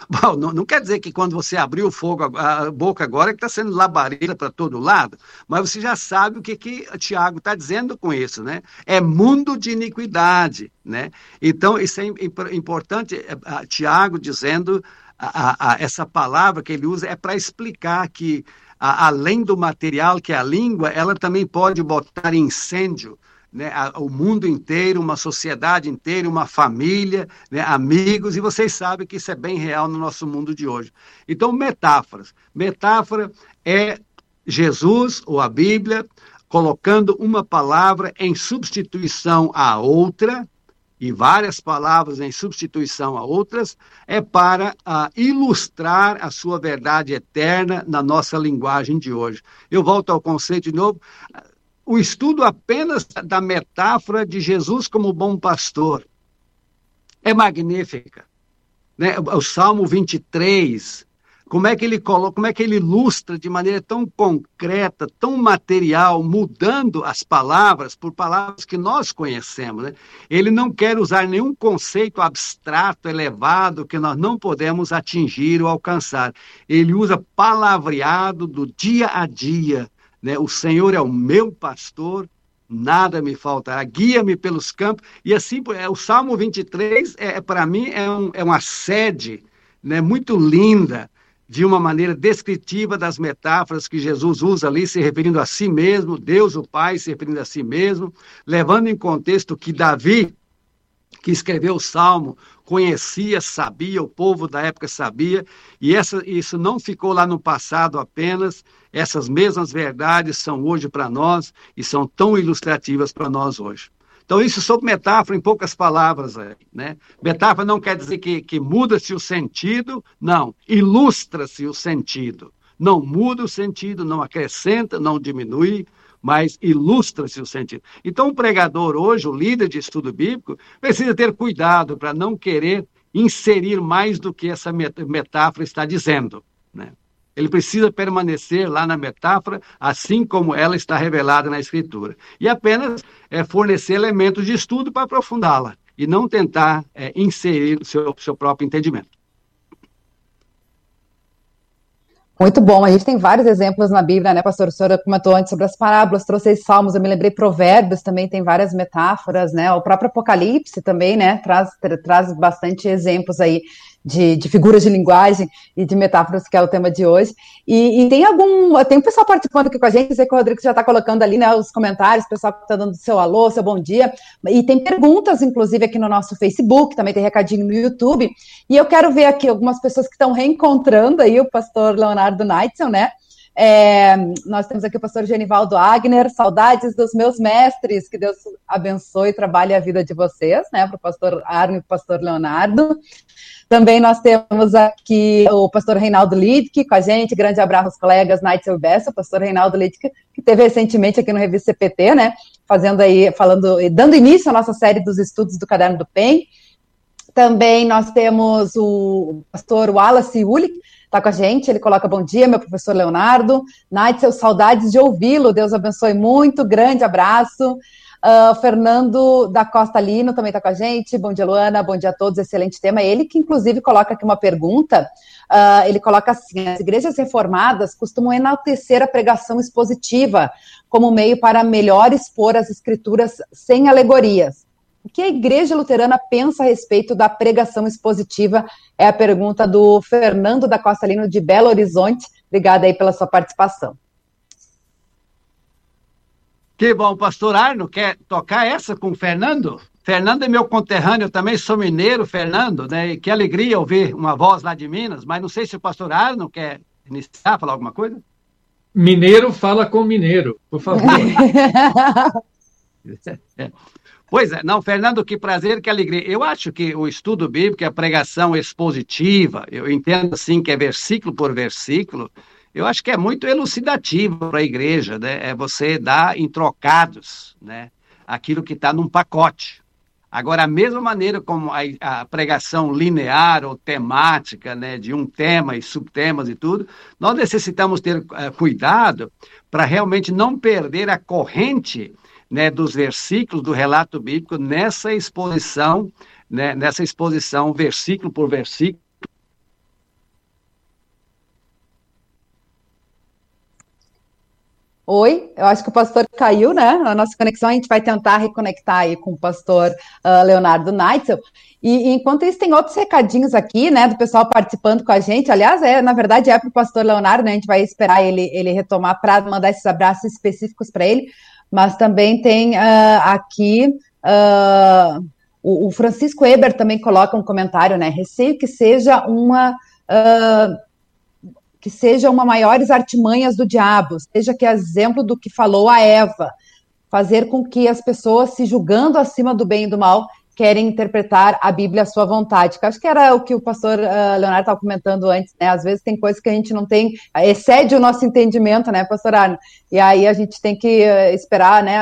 Bom, não, não, quer dizer que quando você abriu o fogo, a boca agora, que está sendo labareda para todo lado, mas você já sabe o que, que Tiago está dizendo com isso, né? É mundo de iniquidade, né? Então, isso é importante, é, Tiago dizendo, a, a, essa palavra que ele usa é para explicar que, a, além do material que é a língua, ela também pode botar incêndio né, o mundo inteiro, uma sociedade inteira, uma família, né, amigos, e vocês sabem que isso é bem real no nosso mundo de hoje. Então, metáforas. Metáfora é Jesus ou a Bíblia colocando uma palavra em substituição à outra, e várias palavras em substituição a outras, é para uh, ilustrar a sua verdade eterna na nossa linguagem de hoje. Eu volto ao conceito de novo o estudo apenas da metáfora de Jesus como bom pastor é magnífica. Né? O Salmo 23, como é que ele coloca, como é que ele ilustra de maneira tão concreta, tão material, mudando as palavras por palavras que nós conhecemos. Né? Ele não quer usar nenhum conceito abstrato, elevado, que nós não podemos atingir ou alcançar. Ele usa palavreado do dia a dia, né? O Senhor é o meu pastor, nada me faltará, guia-me pelos campos. E assim, é, o Salmo 23, é, é para mim, é, um, é uma sede né, muito linda, de uma maneira descritiva das metáforas que Jesus usa ali, se referindo a si mesmo, Deus o Pai se referindo a si mesmo, levando em contexto que Davi, que escreveu o Salmo, conhecia, sabia, o povo da época sabia, e essa, isso não ficou lá no passado apenas, essas mesmas verdades são hoje para nós e são tão ilustrativas para nós hoje. Então, isso sobre metáfora, em poucas palavras. Né? Metáfora não quer dizer que, que muda-se o sentido, não, ilustra-se o sentido. Não muda o sentido, não acrescenta, não diminui, mas ilustra-se o sentido. Então, o pregador hoje, o líder de estudo bíblico, precisa ter cuidado para não querer inserir mais do que essa metáfora está dizendo. Né? Ele precisa permanecer lá na metáfora, assim como ela está revelada na Escritura. E apenas é, fornecer elementos de estudo para aprofundá-la, e não tentar é, inserir o seu, seu próprio entendimento. Muito bom. A gente tem vários exemplos na Bíblia, né, pastor? O senhor comentou antes sobre as parábolas, trouxe salmos, eu me lembrei provérbios também, tem várias metáforas, né? O próprio Apocalipse também, né, traz, traz bastante exemplos aí de, de, figuras de linguagem e de metáforas, que é o tema de hoje. E, e tem algum. Tem um pessoal participando aqui com a gente, sei que o Rodrigo já está colocando ali né, os comentários, o pessoal que está dando seu alô, seu bom dia. E tem perguntas, inclusive, aqui no nosso Facebook, também tem recadinho no YouTube. E eu quero ver aqui algumas pessoas que estão reencontrando aí o pastor Leonardo Neitzel, né? É, nós temos aqui o pastor Genivaldo Agner, saudades dos meus mestres, que Deus abençoe e trabalhe a vida de vocês, né? Para o pastor Arno e o pastor Leonardo. Também nós temos aqui o pastor Reinaldo Lidke com a gente, grande abraço aos colegas Night Bessa, o pastor Reinaldo Lidke, que teve recentemente aqui no Revista CPT, né, fazendo aí, falando, dando início à nossa série dos estudos do Caderno do PEN. Também nós temos o pastor Wallace Ulick, está com a gente, ele coloca bom dia, meu professor Leonardo. Naitzel, saudades de ouvi-lo, Deus abençoe muito, grande abraço. Uh, Fernando da Costa Lino também está com a gente. Bom dia, Luana. Bom dia a todos. Excelente tema. Ele que, inclusive, coloca aqui uma pergunta. Uh, ele coloca assim: as igrejas reformadas costumam enaltecer a pregação expositiva como meio para melhor expor as escrituras sem alegorias. O que a igreja luterana pensa a respeito da pregação expositiva? É a pergunta do Fernando da Costa Lino, de Belo Horizonte. Obrigada aí pela sua participação. Que bom, pastor Arno, quer tocar essa com o Fernando? Fernando é meu conterrâneo, eu também sou mineiro, Fernando, né? E que alegria ouvir uma voz lá de Minas, mas não sei se o pastor Arno quer iniciar, falar alguma coisa? Mineiro fala com mineiro, por favor. Pois é, não, Fernando, que prazer, que alegria. Eu acho que o estudo bíblico, a pregação expositiva, eu entendo assim que é versículo por versículo, eu acho que é muito elucidativo para a igreja, né? É você dar em trocados, né? Aquilo que está num pacote. Agora, a mesma maneira como a, a, pregação linear ou temática, né, de um tema e subtemas e tudo, nós necessitamos ter uh, cuidado para realmente não perder a corrente né, dos versículos do relato bíblico nessa exposição, né, nessa exposição versículo por versículo Oi, eu acho que o pastor caiu, né? A nossa conexão, a gente vai tentar reconectar aí com o pastor uh, Leonardo Neitzel. E, e, enquanto isso, tem outros recadinhos aqui, né, do pessoal participando com a gente. Aliás, é, na verdade, é para o pastor Leonardo, né? A gente vai esperar ele, ele retomar para mandar esses abraços específicos para ele. Mas também tem uh, aqui. Uh, o, o, Francisco Eber também coloca um comentário, né? Receio que seja uma que seja uma maiores artimanhas do diabo, seja que é exemplo do que falou a Eva, fazer com que as pessoas se julgando acima do bem e do mal querem interpretar a Bíblia à sua vontade. acho que era o que o pastor uh, Leonardo estava comentando antes, né? Às vezes tem coisas que a gente não tem, excede o nosso entendimento, né, pastor Arno? E aí a gente tem que uh, esperar, né,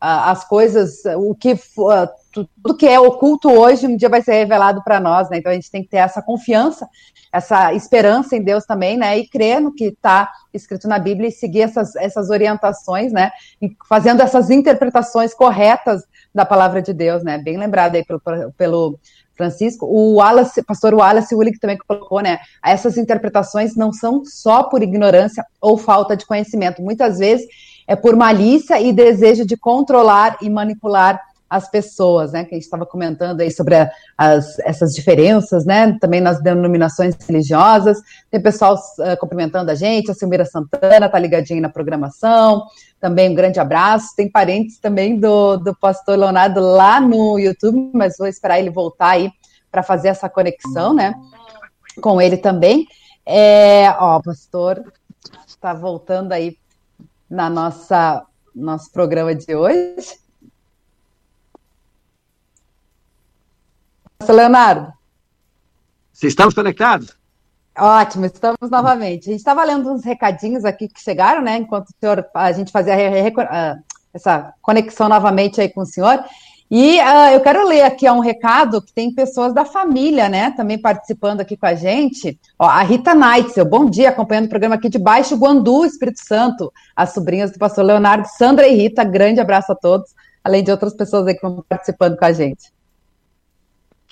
as coisas, o que uh, tudo que é oculto hoje um dia vai ser revelado para nós, né? Então a gente tem que ter essa confiança, essa esperança em Deus também, né? E crer no que está escrito na Bíblia e seguir essas, essas orientações, né? E fazendo essas interpretações corretas da palavra de Deus, né? Bem lembrado aí pelo, pelo Francisco. O Wallace, pastor Wallace Willig também colocou, né? Essas interpretações não são só por ignorância ou falta de conhecimento. Muitas vezes é por malícia e desejo de controlar e manipular as pessoas, né? Que a gente estava comentando aí sobre as, essas diferenças, né? Também nas denominações religiosas. Tem pessoal uh, cumprimentando a gente, a Silmira Santana está ligadinha na programação. Também um grande abraço. Tem parentes também do, do pastor Leonardo lá no YouTube, mas vou esperar ele voltar aí para fazer essa conexão, né? Com ele também. É, ó, pastor está voltando aí na nossa nosso programa de hoje. Leonardo. Estamos conectados? Ótimo, estamos novamente. A gente estava lendo uns recadinhos aqui que chegaram, né? Enquanto o senhor, a gente fazia essa conexão novamente aí com o senhor. E uh, eu quero ler aqui um recado que tem pessoas da família, né? Também participando aqui com a gente. Ó, a Rita Neitzel, bom dia, acompanhando o programa aqui de Baixo Guandu, Espírito Santo. As sobrinhas do pastor Leonardo, Sandra e Rita, grande abraço a todos, além de outras pessoas aí que vão participando com a gente.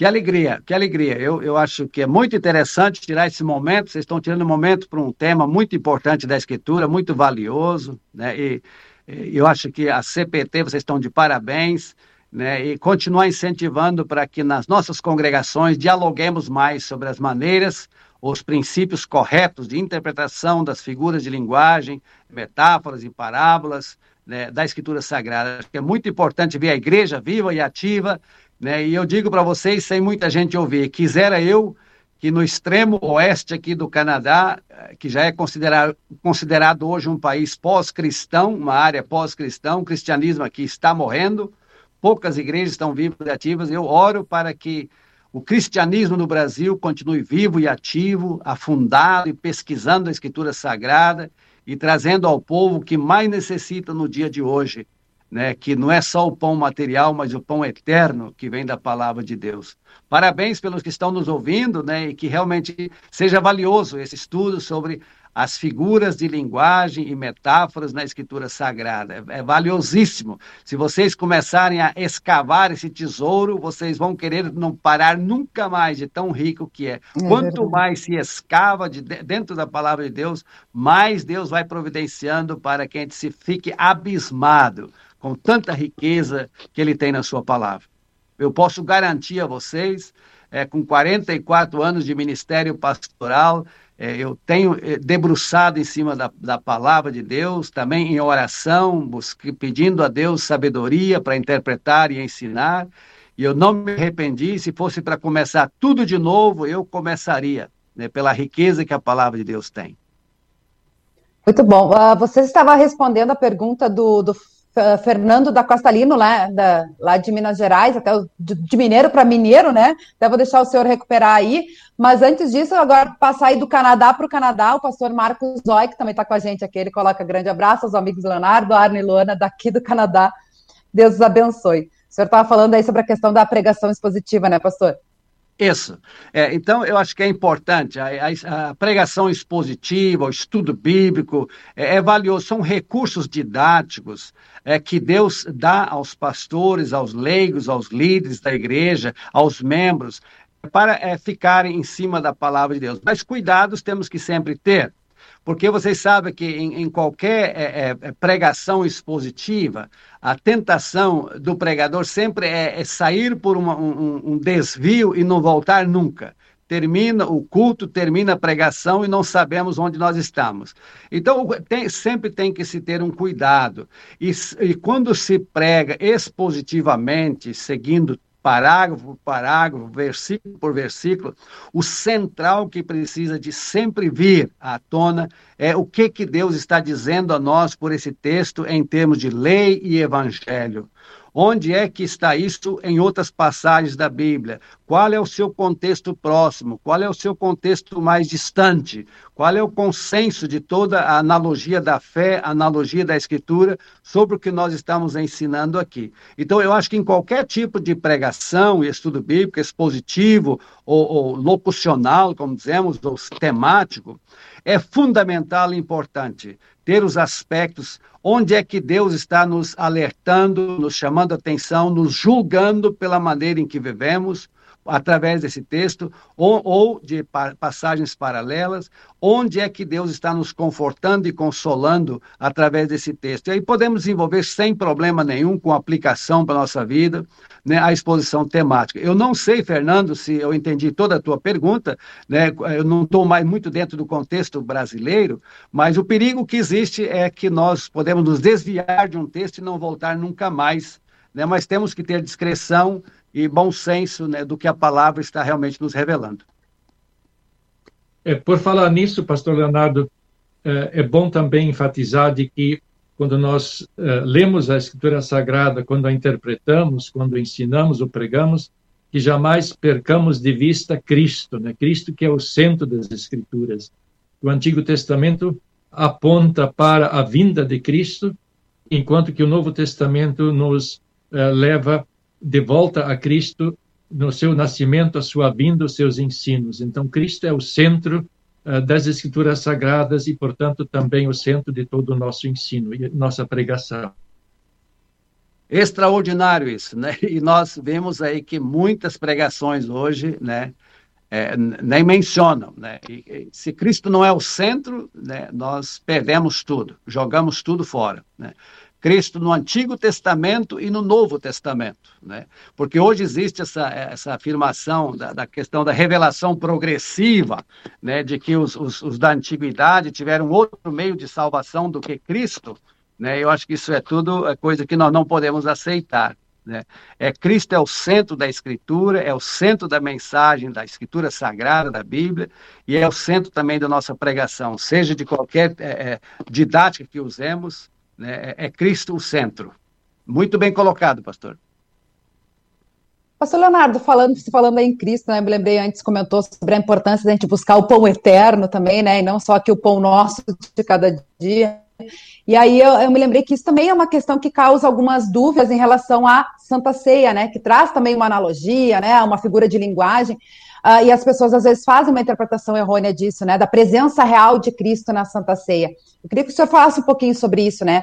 Que alegria, que alegria. Eu, eu acho que é muito interessante tirar esse momento. Vocês estão tirando um momento para um tema muito importante da Escritura, muito valioso, né? E, e eu acho que a CPT, vocês estão de parabéns, né? E continuar incentivando para que nas nossas congregações dialoguemos mais sobre as maneiras, os princípios corretos de interpretação das figuras de linguagem, metáforas e parábolas, né, da Escritura Sagrada. Acho que é muito importante ver a igreja viva e ativa né? E eu digo para vocês, sem muita gente ouvir, quisera eu que no extremo oeste aqui do Canadá, eh, que já é considerado, considerado hoje um país pós-cristão, uma área pós-cristão, o cristianismo aqui está morrendo, poucas igrejas estão vivas e ativas, eu oro para que o cristianismo no Brasil continue vivo e ativo, afundado e pesquisando a escritura sagrada e trazendo ao povo que mais necessita no dia de hoje, né, que não é só o pão material, mas o pão eterno que vem da palavra de Deus. Parabéns pelos que estão nos ouvindo, né, e que realmente seja valioso esse estudo sobre as figuras de linguagem e metáforas na Escritura Sagrada. É, é, valiosíssimo. Se vocês começarem a escavar esse tesouro, vocês vão querer não parar nunca mais de tão rico que é. é Quanto mais se escava de dentro da palavra de Deus, mais Deus vai providenciando para que a gente se fique abismado com tanta riqueza que Ele tem na Sua palavra. Eu posso garantir a vocês, é, com 44 anos de ministério pastoral, é, eu tenho é, debruçado em cima da, da palavra de Deus, também em oração, busque, pedindo a Deus sabedoria para interpretar e ensinar. E eu não me arrependi. Se fosse para começar tudo de novo, eu começaria, né, pela riqueza que a palavra de Deus tem. Muito bom. Uh, você estava respondendo a pergunta do, do Fernando da Costa Lino, lá, da, lá de Minas Gerais, até de, de mineiro para mineiro, né? Até vou deixar o senhor recuperar aí. Mas antes disso, agora passar aí do Canadá para o Canadá, o pastor Marcos Zói, que também está com a gente aqui, ele coloca grande abraço aos amigos Leonardo, Arne e Luana, daqui do Canadá. Deus os abençoe. O senhor estava falando aí sobre a questão da pregação expositiva, né, pastor? Isso. É, então, eu acho que é importante. A, a, a pregação expositiva, o estudo bíblico, é, é, valioso. São recursos didáticos é, que Deus dá aos pastores, aos leigos, aos líderes da igreja, aos membros, para é, ficarem em cima da palavra de Deus. Mas cuidados temos que sempre ter. Porque vocês sabem que em, em qualquer é, é, é, pregação expositiva, a tentação do pregador sempre é, é sair por uma, um, um desvio e não voltar nunca termina o culto, termina a pregação e não sabemos onde nós estamos. Então, tem, sempre tem que se ter um cuidado. E, e, quando se prega expositivamente, seguindo parágrafo por parágrafo, versículo por versículo, o central que precisa de sempre vir à tona é o que, que Deus está dizendo a nós por esse texto em termos de lei e evangelho. Onde é que está isso em outras passagens da Bíblia? Qual é o seu contexto próximo? Qual é o seu contexto mais distante? Qual é o consenso de toda a analogia da fé, analogia da Escritura sobre o que nós estamos ensinando aqui? Então, eu acho que em qualquer tipo de pregação e estudo bíblico, expositivo ou, ou locucional, como dizemos, ou temático, é fundamental e importante ter os aspectos onde é que Deus está nos alertando, nos chamando a atenção, nos julgando pela maneira em que vivemos, através desse texto, ou, ou de passagens paralelas, onde é que Deus está nos confortando e consolando através desse texto. E aí podemos desenvolver sem problema nenhum, com aplicação para a nossa vida, né, a exposição temática. Eu não sei, Fernando, se eu entendi toda a tua pergunta, né, eu não estou mais muito dentro do contexto brasileiro, mas o perigo que existe é que nós podemos nos desviar de um texto e não voltar nunca mais. Né, mas temos que ter discreção e bom senso né, do que a palavra está realmente nos revelando. É, por falar nisso, pastor Leonardo, é, é bom também enfatizar de que quando nós é, lemos a Escritura Sagrada, quando a interpretamos, quando ensinamos ou pregamos, que jamais percamos de vista Cristo, né? Cristo que é o centro das Escrituras. O Antigo Testamento aponta para a vinda de Cristo, enquanto que o Novo Testamento nos uh, leva de volta a Cristo no seu nascimento, a sua vinda, os seus ensinos. Então, Cristo é o centro uh, das Escrituras Sagradas e, portanto, também o centro de todo o nosso ensino e nossa pregação. Extraordinário isso, né? E nós vemos aí que muitas pregações hoje, né, é, nem mencionam, né? E, se Cristo não é o centro, né, nós perdemos tudo, jogamos tudo fora, né? Cristo no Antigo Testamento e no Novo Testamento, né? Porque hoje existe essa, essa afirmação da, da questão da revelação progressiva, né? De que os, os, os, da antiguidade tiveram outro meio de salvação do que Cristo, né? Eu acho que isso é tudo é coisa que nós não podemos aceitar. Né? É Cristo é o centro da Escritura, é o centro da mensagem da Escritura Sagrada da Bíblia e é o centro também da nossa pregação, seja de qualquer é, é didática que usemos, né? É, é Cristo o centro. Muito bem colocado, pastor. Pastor Leonardo, falando, falando aí em Cristo, né, me lembrei antes, comentou sobre a importância da gente buscar o pão eterno também, né, e não só aqui o pão nosso de cada dia. E aí eu, eu, me lembrei que isso também é uma questão que causa algumas dúvidas em relação à Santa Ceia, né, que traz também uma analogia, né, uma figura de linguagem. Uh, e as pessoas às vezes fazem uma interpretação errônea disso, né, da presença real de Cristo na Santa Ceia. Eu queria que o senhor falasse um pouquinho sobre isso, né,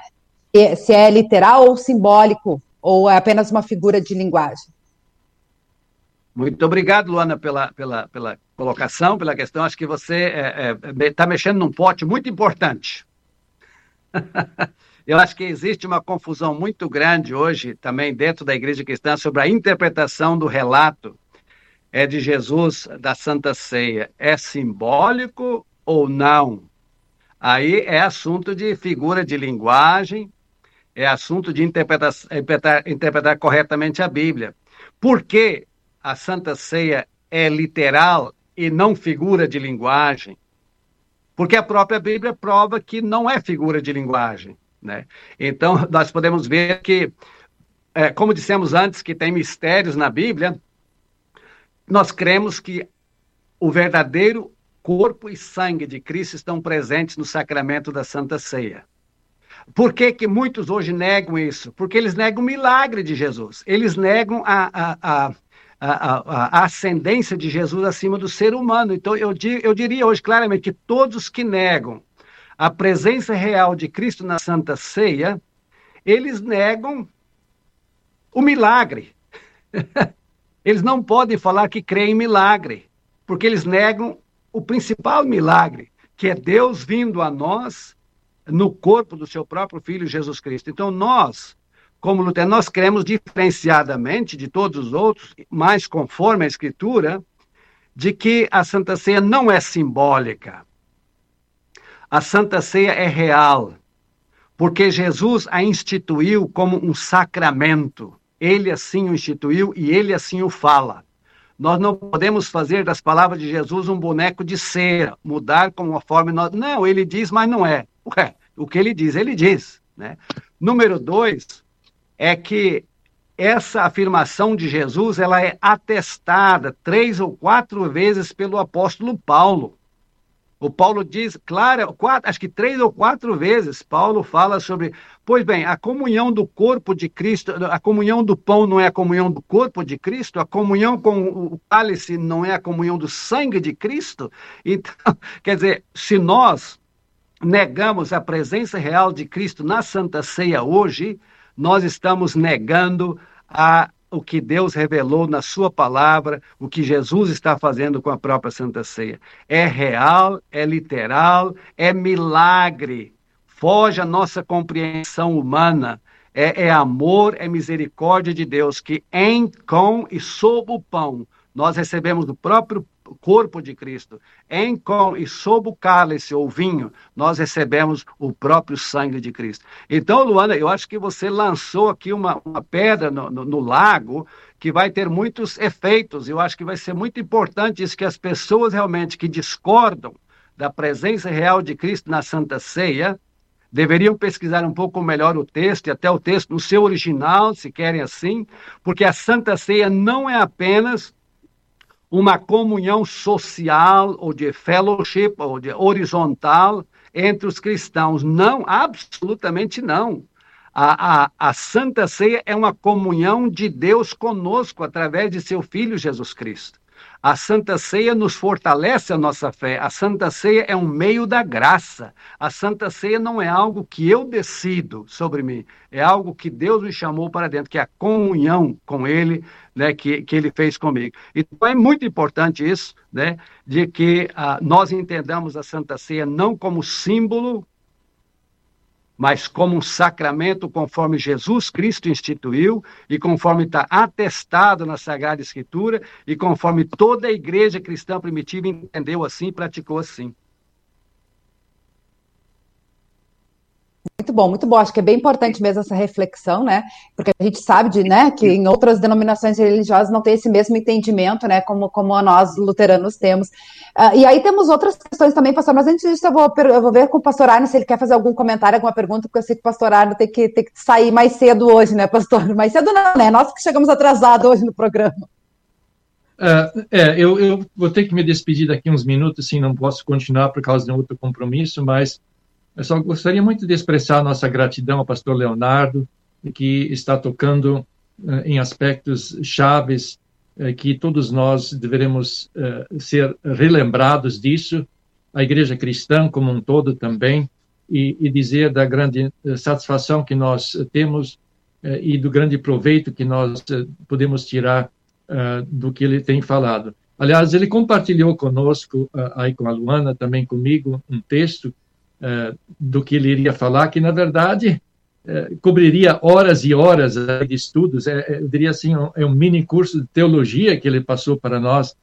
se é literal ou simbólico, ou é apenas uma figura de linguagem. Muito obrigado, Luana, pela, pela, pela colocação, pela questão. Acho que você está é, é, tá mexendo num pote muito importante. Eu acho que existe uma confusão muito grande hoje, também dentro da igreja cristã, sobre a interpretação do relato é de Jesus da Santa Ceia. É simbólico ou não? Aí é assunto de figura de linguagem, é assunto de interpretar, interpretar, interpretar corretamente a Bíblia. Por que a Santa Ceia é literal e não figura de linguagem? Porque a própria Bíblia prova que não é figura de linguagem. Né? Então, nós podemos ver que, é, como dissemos antes, que tem mistérios na Bíblia, nós cremos que o verdadeiro corpo e sangue de Cristo estão presentes no sacramento da Santa Ceia. Por que, que muitos hoje negam isso? Porque eles negam o milagre de Jesus. Eles negam a, a, a, a, a ascendência de Jesus acima do ser humano. Então, eu, eu diria hoje claramente que todos que negam a presença real de Cristo na Santa Ceia, eles negam o milagre. eles não podem falar que creem em milagre, porque eles negam o principal milagre, que é Deus vindo a nós no corpo do seu próprio Filho Jesus Cristo. Então, nós, como Lutero, nós cremos diferenciadamente de todos os outros, mais conforme a Escritura, de que a Santa Ceia não é simbólica. A Santa Ceia é real, porque Jesus a instituiu como um sacramento. Ele assim o instituiu e ele assim o fala. Nós não podemos fazer das palavras de Jesus um boneco de cera, mudar forma. Nós... Não, ele diz, mas não é. Ué, o que ele diz, ele diz. Né? Número dois é que essa afirmação de Jesus ela é atestada três ou quatro vezes pelo apóstolo Paulo. O Paulo diz, claro, quatro, acho que três ou quatro vezes, Paulo fala sobre, pois bem, a comunhão do corpo de Cristo, a comunhão do pão não é a comunhão do corpo de Cristo, a comunhão com o cálice não é a comunhão do sangue de Cristo. Então, quer dizer, se nós negamos a presença real de Cristo na Santa Ceia hoje, nós estamos negando a o que Deus revelou na Sua palavra, o que Jesus está fazendo com a própria Santa Ceia. É real, é literal, é milagre. Foge a nossa compreensão humana. É, é amor, é misericórdia de Deus que em, com e sob o pão nós recebemos do próprio corpo de Cristo. Em com e sob o cálice ou vinho, nós recebemos o próprio sangue de Cristo. Então, Luana, eu acho que você lançou aqui uma, uma pedra no, no, no lago que vai ter muitos efeitos. Eu acho que vai ser muito importante isso que as pessoas realmente que discordam da presença real de Cristo na Santa Ceia, deveriam pesquisar um pouco melhor o texto, e até o texto no seu original, se querem assim, porque a Santa Ceia não é apenas uma comunhão social ou de fellowship ou de horizontal entre os cristãos. Não, absolutamente não. A, a, a Santa Ceia é uma comunhão de Deus conosco através de seu Filho Jesus Cristo. A Santa Ceia nos fortalece a nossa fé. A Santa Ceia é um meio da graça. A Santa Ceia não é algo que eu decido sobre mim, é algo que Deus me chamou para dentro, que é a comunhão com Ele, né, que, que Ele fez comigo. Então é muito importante isso, né, de que uh, nós entendamos a Santa Ceia não como símbolo mas como um sacramento conforme Jesus Cristo instituiu e conforme está atestado na Sagrada Escritura e conforme toda a igreja cristã primitiva entendeu assim e praticou assim. Muito bom, muito bom. Acho que é bem importante mesmo essa reflexão, né? Porque a gente sabe de, né, que em outras denominações religiosas não tem esse mesmo entendimento, né, como, como nós luteranos temos. Uh, e aí temos outras questões também, pastor, mas antes disso eu vou, eu vou ver com o pastor Arno se ele quer fazer algum comentário, alguma pergunta, porque eu sei que o pastor Arno tem que, tem que sair mais cedo hoje, né, pastor? Mais cedo não, né? Nós que chegamos atrasados hoje no programa. Uh, é, eu, eu vou ter que me despedir daqui uns minutos, sim, não posso continuar por causa de um outro compromisso, mas eu só gostaria muito de expressar nossa gratidão ao pastor Leonardo, que está tocando uh, em aspectos chaves eh, que todos nós deveremos uh, ser relembrados disso, a igreja cristã como um todo também, e, e dizer da grande satisfação que nós temos uh, e do grande proveito que nós uh, podemos tirar do que ele tem falado. Aliás, ele compartilhou conosco, aí com a Luana, também comigo, um texto do que ele iria falar, que na verdade é, cobriria horas e horas de estudos, é, é, eu diria assim, é um mini curso de teologia que ele passou para nós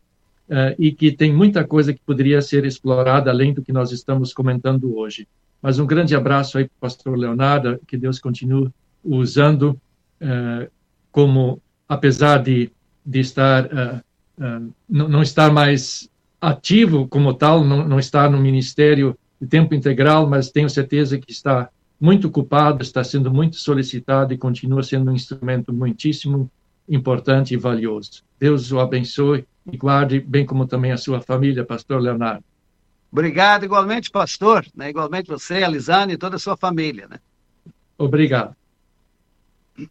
é, e que tem muita coisa que poderia ser explorada além do que nós estamos comentando hoje. Mas um grande abraço aí para o pastor Leonardo, que Deus continue usando é, como, apesar de, de estar, é, não, não estar mais ativo como tal, não, não estar no ministério de tempo integral, mas tenho certeza que está muito ocupado, está sendo muito solicitado e continua sendo um instrumento muitíssimo importante e valioso. Deus o abençoe e guarde, bem como também a sua família, pastor Leonardo. Obrigado, igualmente, pastor, né? igualmente você, a Lisane e toda a sua família. Né? Obrigado.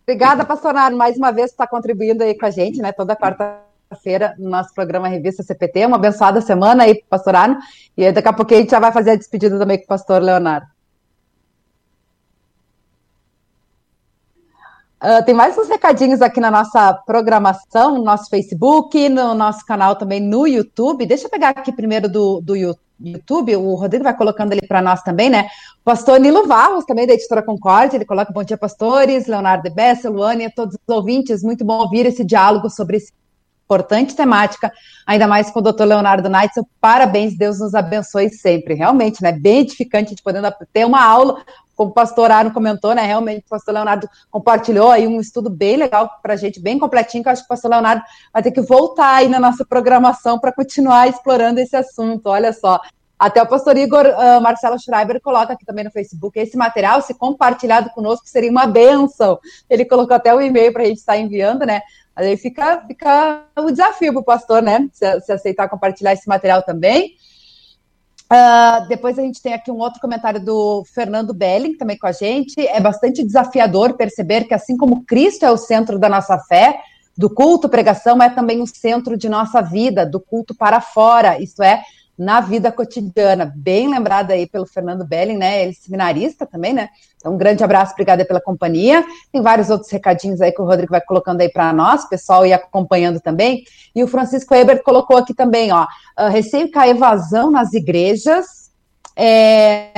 Obrigada, pastor Leonardo, mais uma vez está contribuindo aí com a gente, né? Toda quarta-feira no nosso programa Revista CPT. Uma abençoada semana aí, pastor Arno. E daqui a pouquinho a gente já vai fazer a despedida também com o pastor Leonardo. Uh, tem mais uns recadinhos aqui na nossa programação, no nosso Facebook, no nosso canal também no YouTube. Deixa eu pegar aqui primeiro do, do YouTube, o Rodrigo vai colocando ali para nós também, né? Pastor Nilo Varros, também da Editora Concorde, ele coloca Bom dia, pastores, Leonardo de Bessa, Luane, todos os ouvintes, muito bom ouvir esse diálogo sobre esse importante temática, ainda mais com o doutor Leonardo Neitzel. Parabéns, Deus nos abençoe sempre. Realmente, né? Bem edificante de poder ter uma aula, como o pastor Aaron comentou, né? Realmente, o pastor Leonardo compartilhou aí um estudo bem legal para a gente, bem completinho, que eu acho que o pastor Leonardo vai ter que voltar aí na nossa programação para continuar explorando esse assunto. Olha só. Até o pastor Igor uh, Marcelo Schreiber coloca aqui também no Facebook esse material, se compartilhado conosco, seria uma benção. Ele colocou até o e-mail para a gente estar enviando, né? Aí fica, fica o desafio para o pastor, né? Se, se, aceitar compartilhar esse material também. Uh, depois a gente tem aqui um outro comentário do Fernando Belling, também com a gente. É bastante desafiador perceber que, assim como Cristo é o centro da nossa fé, do culto, pregação é também o centro de nossa vida, do culto para fora, isto é, na vida cotidiana. Bem lembrado aí pelo Fernando Belling, né? Ele é seminarista também, né? Então, um grande abraço, obrigada pela companhia. Tem vários outros recadinhos aí que o Rodrigo vai colocando aí para nós, pessoal ir acompanhando também. E o Francisco Ebert colocou aqui também, ó, uh, receio que a evasão nas igrejas. É...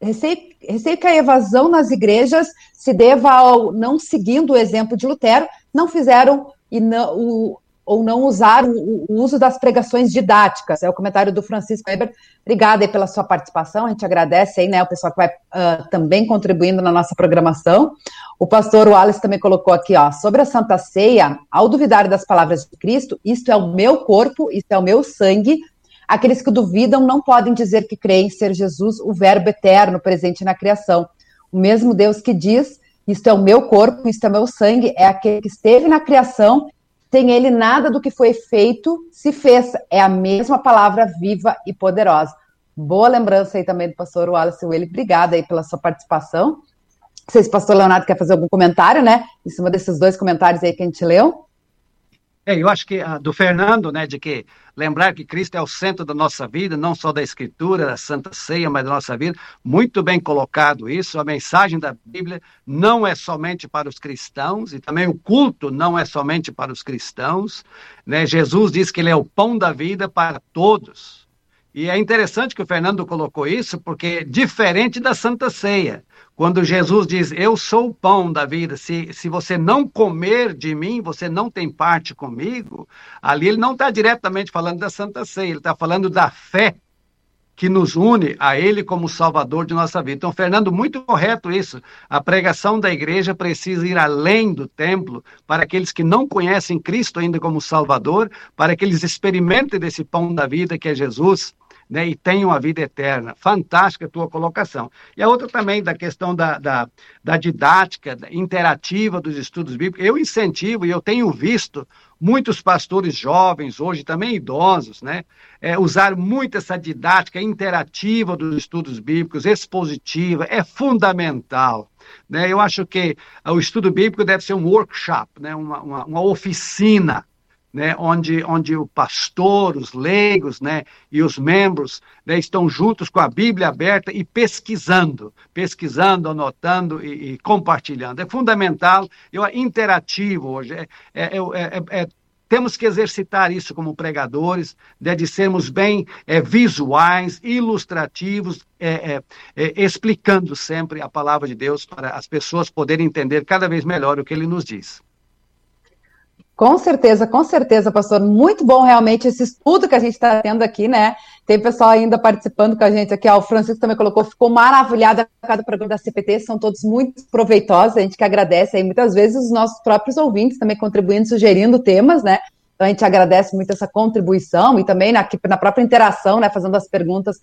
Receio, receio que a evasão nas igrejas se deva ao não seguindo o exemplo de Lutero, não fizeram e não, o, ou não usar o, o, uso das pregações didáticas. É o comentário do Francisco Weber. Obrigada aí pela sua participação. A gente agradece aí, né, o pessoal que vai uh, também contribuindo na nossa programação. O pastor Wallace também colocou aqui, ó, sobre a Santa Ceia, ao duvidar das palavras de Cristo, isto é o meu corpo, isto é o meu sangue. Aqueles que duvidam não podem dizer que creem ser Jesus o verbo eterno presente na criação. O mesmo Deus que diz, isto é o meu corpo, isto é o meu sangue, é aquele que esteve na criação sem ele, nada do que foi feito se fez. É a mesma palavra viva e poderosa. Boa lembrança aí também do pastor Wallace Willi. Obrigada aí pela sua participação. Não sei se o pastor Leonardo quer fazer algum comentário, né? Em cima desses dois comentários aí que a gente leu. É, eu acho que uh, do Fernando, né, de que lembrar que Cristo é o centro da nossa vida, não só da Escritura, da Santa Ceia, mas da nossa vida. Muito bem colocado isso. A mensagem da Bíblia não é somente para os cristãos e também o culto não é somente para os cristãos. Né? Jesus diz que ele é o pão da vida para todos. E é interessante que o Fernando colocou isso, porque diferente da Santa Ceia, quando Jesus diz, eu sou o pão da vida, se, se você não comer de mim, você não tem parte comigo, ali ele não está diretamente falando da Santa Ceia, ele está falando da fé que nos une a Ele como Salvador de nossa vida. Então, Fernando, muito correto isso. A pregação da igreja precisa ir além do templo para aqueles que não conhecem Cristo ainda como Salvador, para que eles experimentem desse pão da vida que é Jesus né, e tenham a vida eterna. Fantástica a tua colocação. E a outra também da questão da, da, da didática interativa dos estudos bíblicos. Eu incentivo e eu tenho visto muitos pastores jovens, hoje também idosos, né, é, usar muito essa didática interativa dos estudos bíblicos, expositiva, é fundamental. Né? Eu acho que o estudo bíblico deve ser um workshop, né? uma, uma, uma oficina, né, onde, onde o pastor, os leigos né, e os membros né, estão juntos com a Bíblia aberta e pesquisando, pesquisando, anotando e, e compartilhando. É fundamental, eu, é interativo hoje, é, é, é, é temos que exercitar isso como pregadores, né, de sermos bem é, visuais, ilustrativos, é, é, explicando sempre a palavra de Deus para as pessoas poderem entender cada vez melhor o que ele nos diz. Com certeza, com certeza, pastor. Muito bom realmente esse estudo que a gente está tendo aqui, né? Tem pessoal ainda participando com a gente aqui. Ó, o Francisco também colocou, ficou maravilhado com cada programa da CPT, são todos muito proveitosos, a gente que agradece aí muitas vezes os nossos próprios ouvintes também contribuindo, sugerindo temas, né? Então a gente agradece muito essa contribuição e também na, na própria interação, né, fazendo as perguntas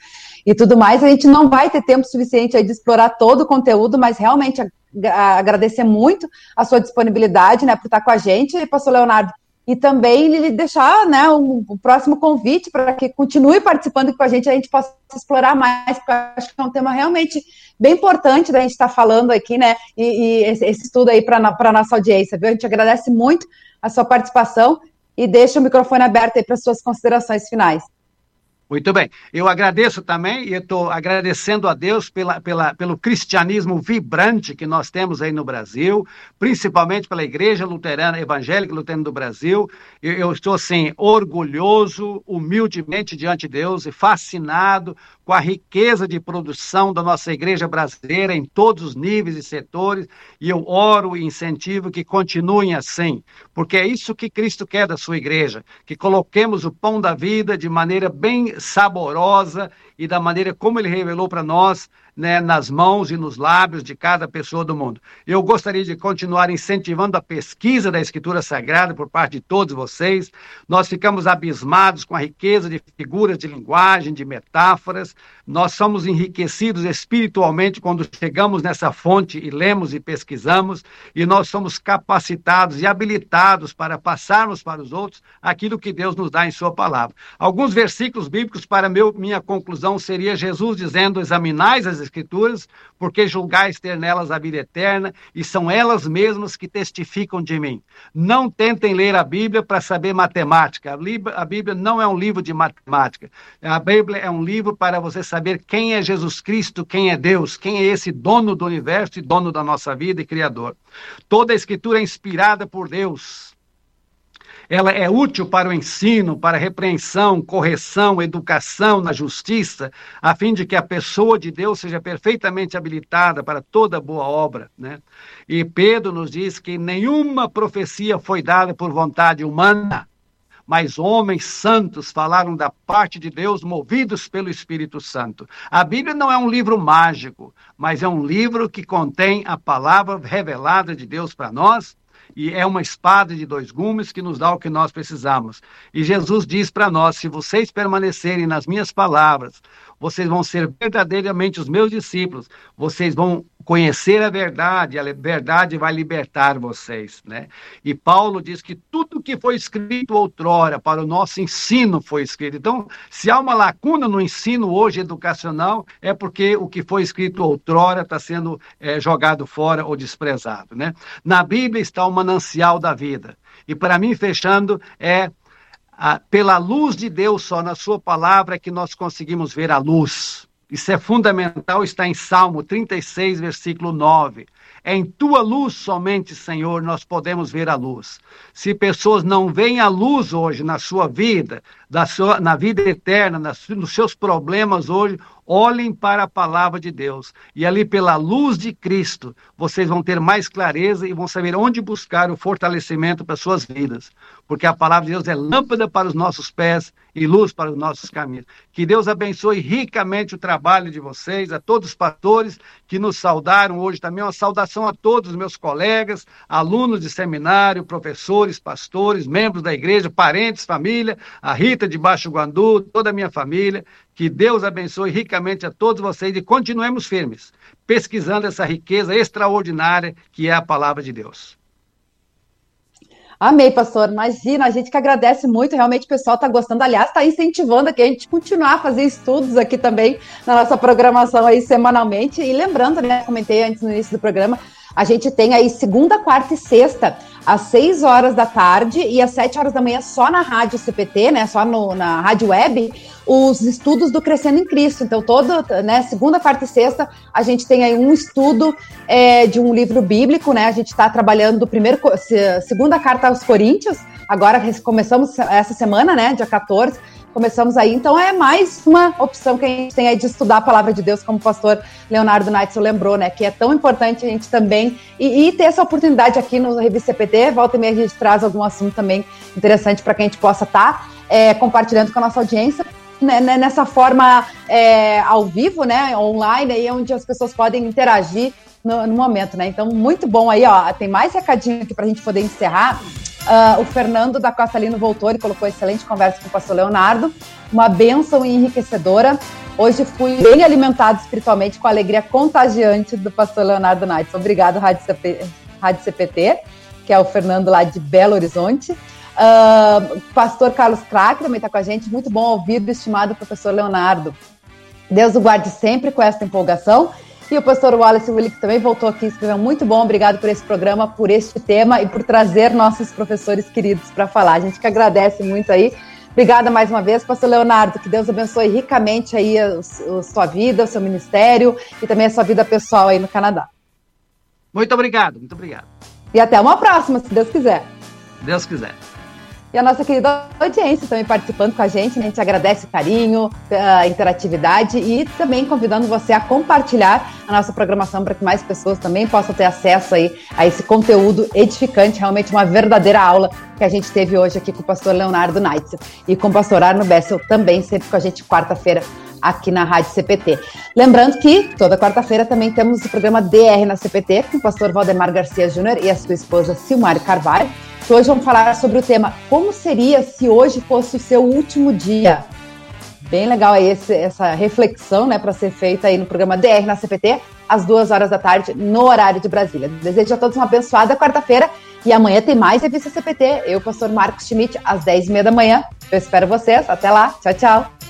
e tudo mais. A gente não vai ter tempo suficiente aí de explorar todo o conteúdo, mas realmente agradecer muito a sua disponibilidade, né, por estar com a gente, pastor Leonardo, e também lhe deixar, né, um, um próximo convite para que continue participando com a gente, a gente possa explorar mais, porque acho que é um tema realmente bem importante da gente estar falando aqui, né, e, e esse, esse, estudo aí para a nossa audiência, viu? A gente agradece muito a sua participação e deixa o microfone aberto aí para suas considerações finais. Muito bem. Eu agradeço também e estou agradecendo a Deus pela, pela, pelo cristianismo vibrante que nós temos aí no Brasil, principalmente pela Igreja Luterana, Evangélica Luterana do Brasil. Eu, eu estou, assim, orgulhoso, humildemente diante de Deus e fascinado com a riqueza de produção da nossa igreja brasileira em todos os níveis e setores, e eu oro e incentivo que continuem assim, porque é isso que Cristo quer da sua igreja, que coloquemos o pão da vida de maneira bem saborosa e da maneira como ele revelou para nós né, nas mãos e nos lábios de cada pessoa do mundo. Eu gostaria de continuar incentivando a pesquisa da Escritura Sagrada por parte de todos vocês. Nós ficamos abismados com a riqueza de figuras de linguagem, de metáforas. Nós somos enriquecidos espiritualmente quando chegamos nessa fonte e lemos e pesquisamos, e nós somos capacitados e habilitados para passarmos para os outros aquilo que Deus nos dá em Sua palavra. Alguns versículos bíblicos para meu, minha conclusão seria Jesus dizendo: examinais as Escrituras, porque julgais ter nelas a vida eterna, e são elas mesmas que testificam de mim. Não tentem ler a Bíblia para saber matemática. A Bíblia não é um livro de matemática. A Bíblia é um livro para você saber quem é Jesus Cristo, quem é Deus, quem é esse dono do universo e dono da nossa vida e Criador. Toda a Escritura é inspirada por Deus ela é útil para o ensino, para repreensão, correção, educação na justiça, a fim de que a pessoa de Deus seja perfeitamente habilitada para toda boa obra. Né? E Pedro nos diz que nenhuma profecia foi dada por vontade humana, mas homens santos falaram da parte de Deus, movidos pelo Espírito Santo. A Bíblia não é um livro mágico, mas é um livro que contém a palavra revelada de Deus para nós e é uma espada de dois gumes que nos dá o que nós precisamos. E Jesus diz para nós: se vocês permanecerem nas minhas palavras, vocês vão ser verdadeiramente os meus discípulos, vocês vão conhecer a verdade, a verdade vai libertar vocês, né? E Paulo diz que tudo que foi escrito outrora para o nosso ensino foi escrito. Então, se há uma lacuna no ensino hoje educacional, é porque o que foi escrito outrora está sendo é, jogado fora ou desprezado, né? Na Bíblia está o manancial da vida. E para mim, fechando, é ah, pela luz de Deus só na sua palavra é que nós conseguimos ver a luz. Isso é fundamental, está em Salmo 36, versículo 9. É em tua luz somente, Senhor, nós podemos ver a luz. Se pessoas não veem a luz hoje na sua vida, da sua, na vida eterna, nas, nos seus problemas hoje, olhem para a palavra de Deus. E ali, pela luz de Cristo, vocês vão ter mais clareza e vão saber onde buscar o fortalecimento para suas vidas. Porque a palavra de Deus é lâmpada para os nossos pés e luz para os nossos caminhos. Que Deus abençoe ricamente o trabalho de vocês, a todos os pastores que nos saudaram hoje também. Uma saudação a todos os meus colegas, alunos de seminário, professores, pastores, membros da igreja, parentes, família, a Rita de Baixo Guandu, toda a minha família. Que Deus abençoe ricamente a todos vocês e continuemos firmes, pesquisando essa riqueza extraordinária que é a palavra de Deus. Amei, pastor. Imagina, a gente que agradece muito, realmente o pessoal está gostando. Aliás, está incentivando aqui a gente continuar a fazer estudos aqui também na nossa programação aí semanalmente. E lembrando, né, comentei antes no início do programa, a gente tem aí segunda, quarta e sexta, às 6 horas da tarde e às 7 horas da manhã, só na rádio CPT, né? Só no, na rádio web, os estudos do Crescendo em Cristo. Então, toda, né, segunda, quarta e sexta, a gente tem aí um estudo é, de um livro bíblico, né? A gente está trabalhando do primeiro, segunda carta aos Coríntios. Agora começamos essa semana, né? Dia 14 começamos aí. Então é mais uma opção que a gente tem aí de estudar a palavra de Deus, como o pastor Leonardo Neitzel lembrou, né? Que é tão importante a gente também e, e ter essa oportunidade aqui no Revista CPT. Volta e meia a gente traz algum assunto também interessante para que a gente possa estar tá, é, compartilhando com a nossa audiência. Né, né nessa forma é, ao vivo, né, online, aí onde as pessoas podem interagir no, no momento, né? Então, muito bom aí, ó. Tem mais recadinho aqui para a gente poder encerrar. Uh, o Fernando da Costa Lino voltou, ele colocou excelente conversa com o pastor Leonardo, uma bênção enriquecedora. Hoje fui bem alimentado espiritualmente com a alegria contagiante do pastor Leonardo Nights. Obrigado, Rádio, CP, Rádio CPT, que é o Fernando lá de Belo Horizonte. Uh, pastor Carlos Crack também está com a gente. Muito bom ouvir do estimado professor Leonardo. Deus o guarde sempre com essa empolgação e o pastor Wallace Willick também voltou aqui, escreveu muito bom, obrigado por esse programa, por este tema e por trazer nossos professores queridos para falar. A gente que agradece muito aí. Obrigada mais uma vez, pastor Leonardo, que Deus abençoe ricamente aí a, a sua vida, o seu ministério e também a sua vida pessoal aí no Canadá. Muito obrigado, muito obrigado. E até uma próxima, se Deus quiser. Deus quiser e a nossa querida audiência também participando com a gente. Né? A gente agradece o carinho, a interatividade e também convidando você a compartilhar a nossa programação para que mais pessoas também possam ter acesso aí a esse conteúdo edificante, realmente uma verdadeira aula que a gente teve hoje aqui com o pastor Leonardo Neitzel e com o pastor Arno Bessel também, sempre com a gente quarta-feira aqui na Rádio CPT. Lembrando que toda quarta-feira também temos o programa DR na CPT com o pastor Valdemar Garcia Júnior e a sua esposa Silmar Carvalho que hoje vamos falar sobre o tema Como seria se hoje fosse o seu último dia? Bem legal aí esse, essa reflexão, né, para ser feita aí no programa DR na CPT, às duas horas da tarde, no horário de Brasília. Desejo a todos uma abençoada quarta-feira e amanhã tem mais revista CPT. Eu, pastor Marcos Schmidt, às dez e meia da manhã. Eu espero vocês. Até lá. Tchau, tchau.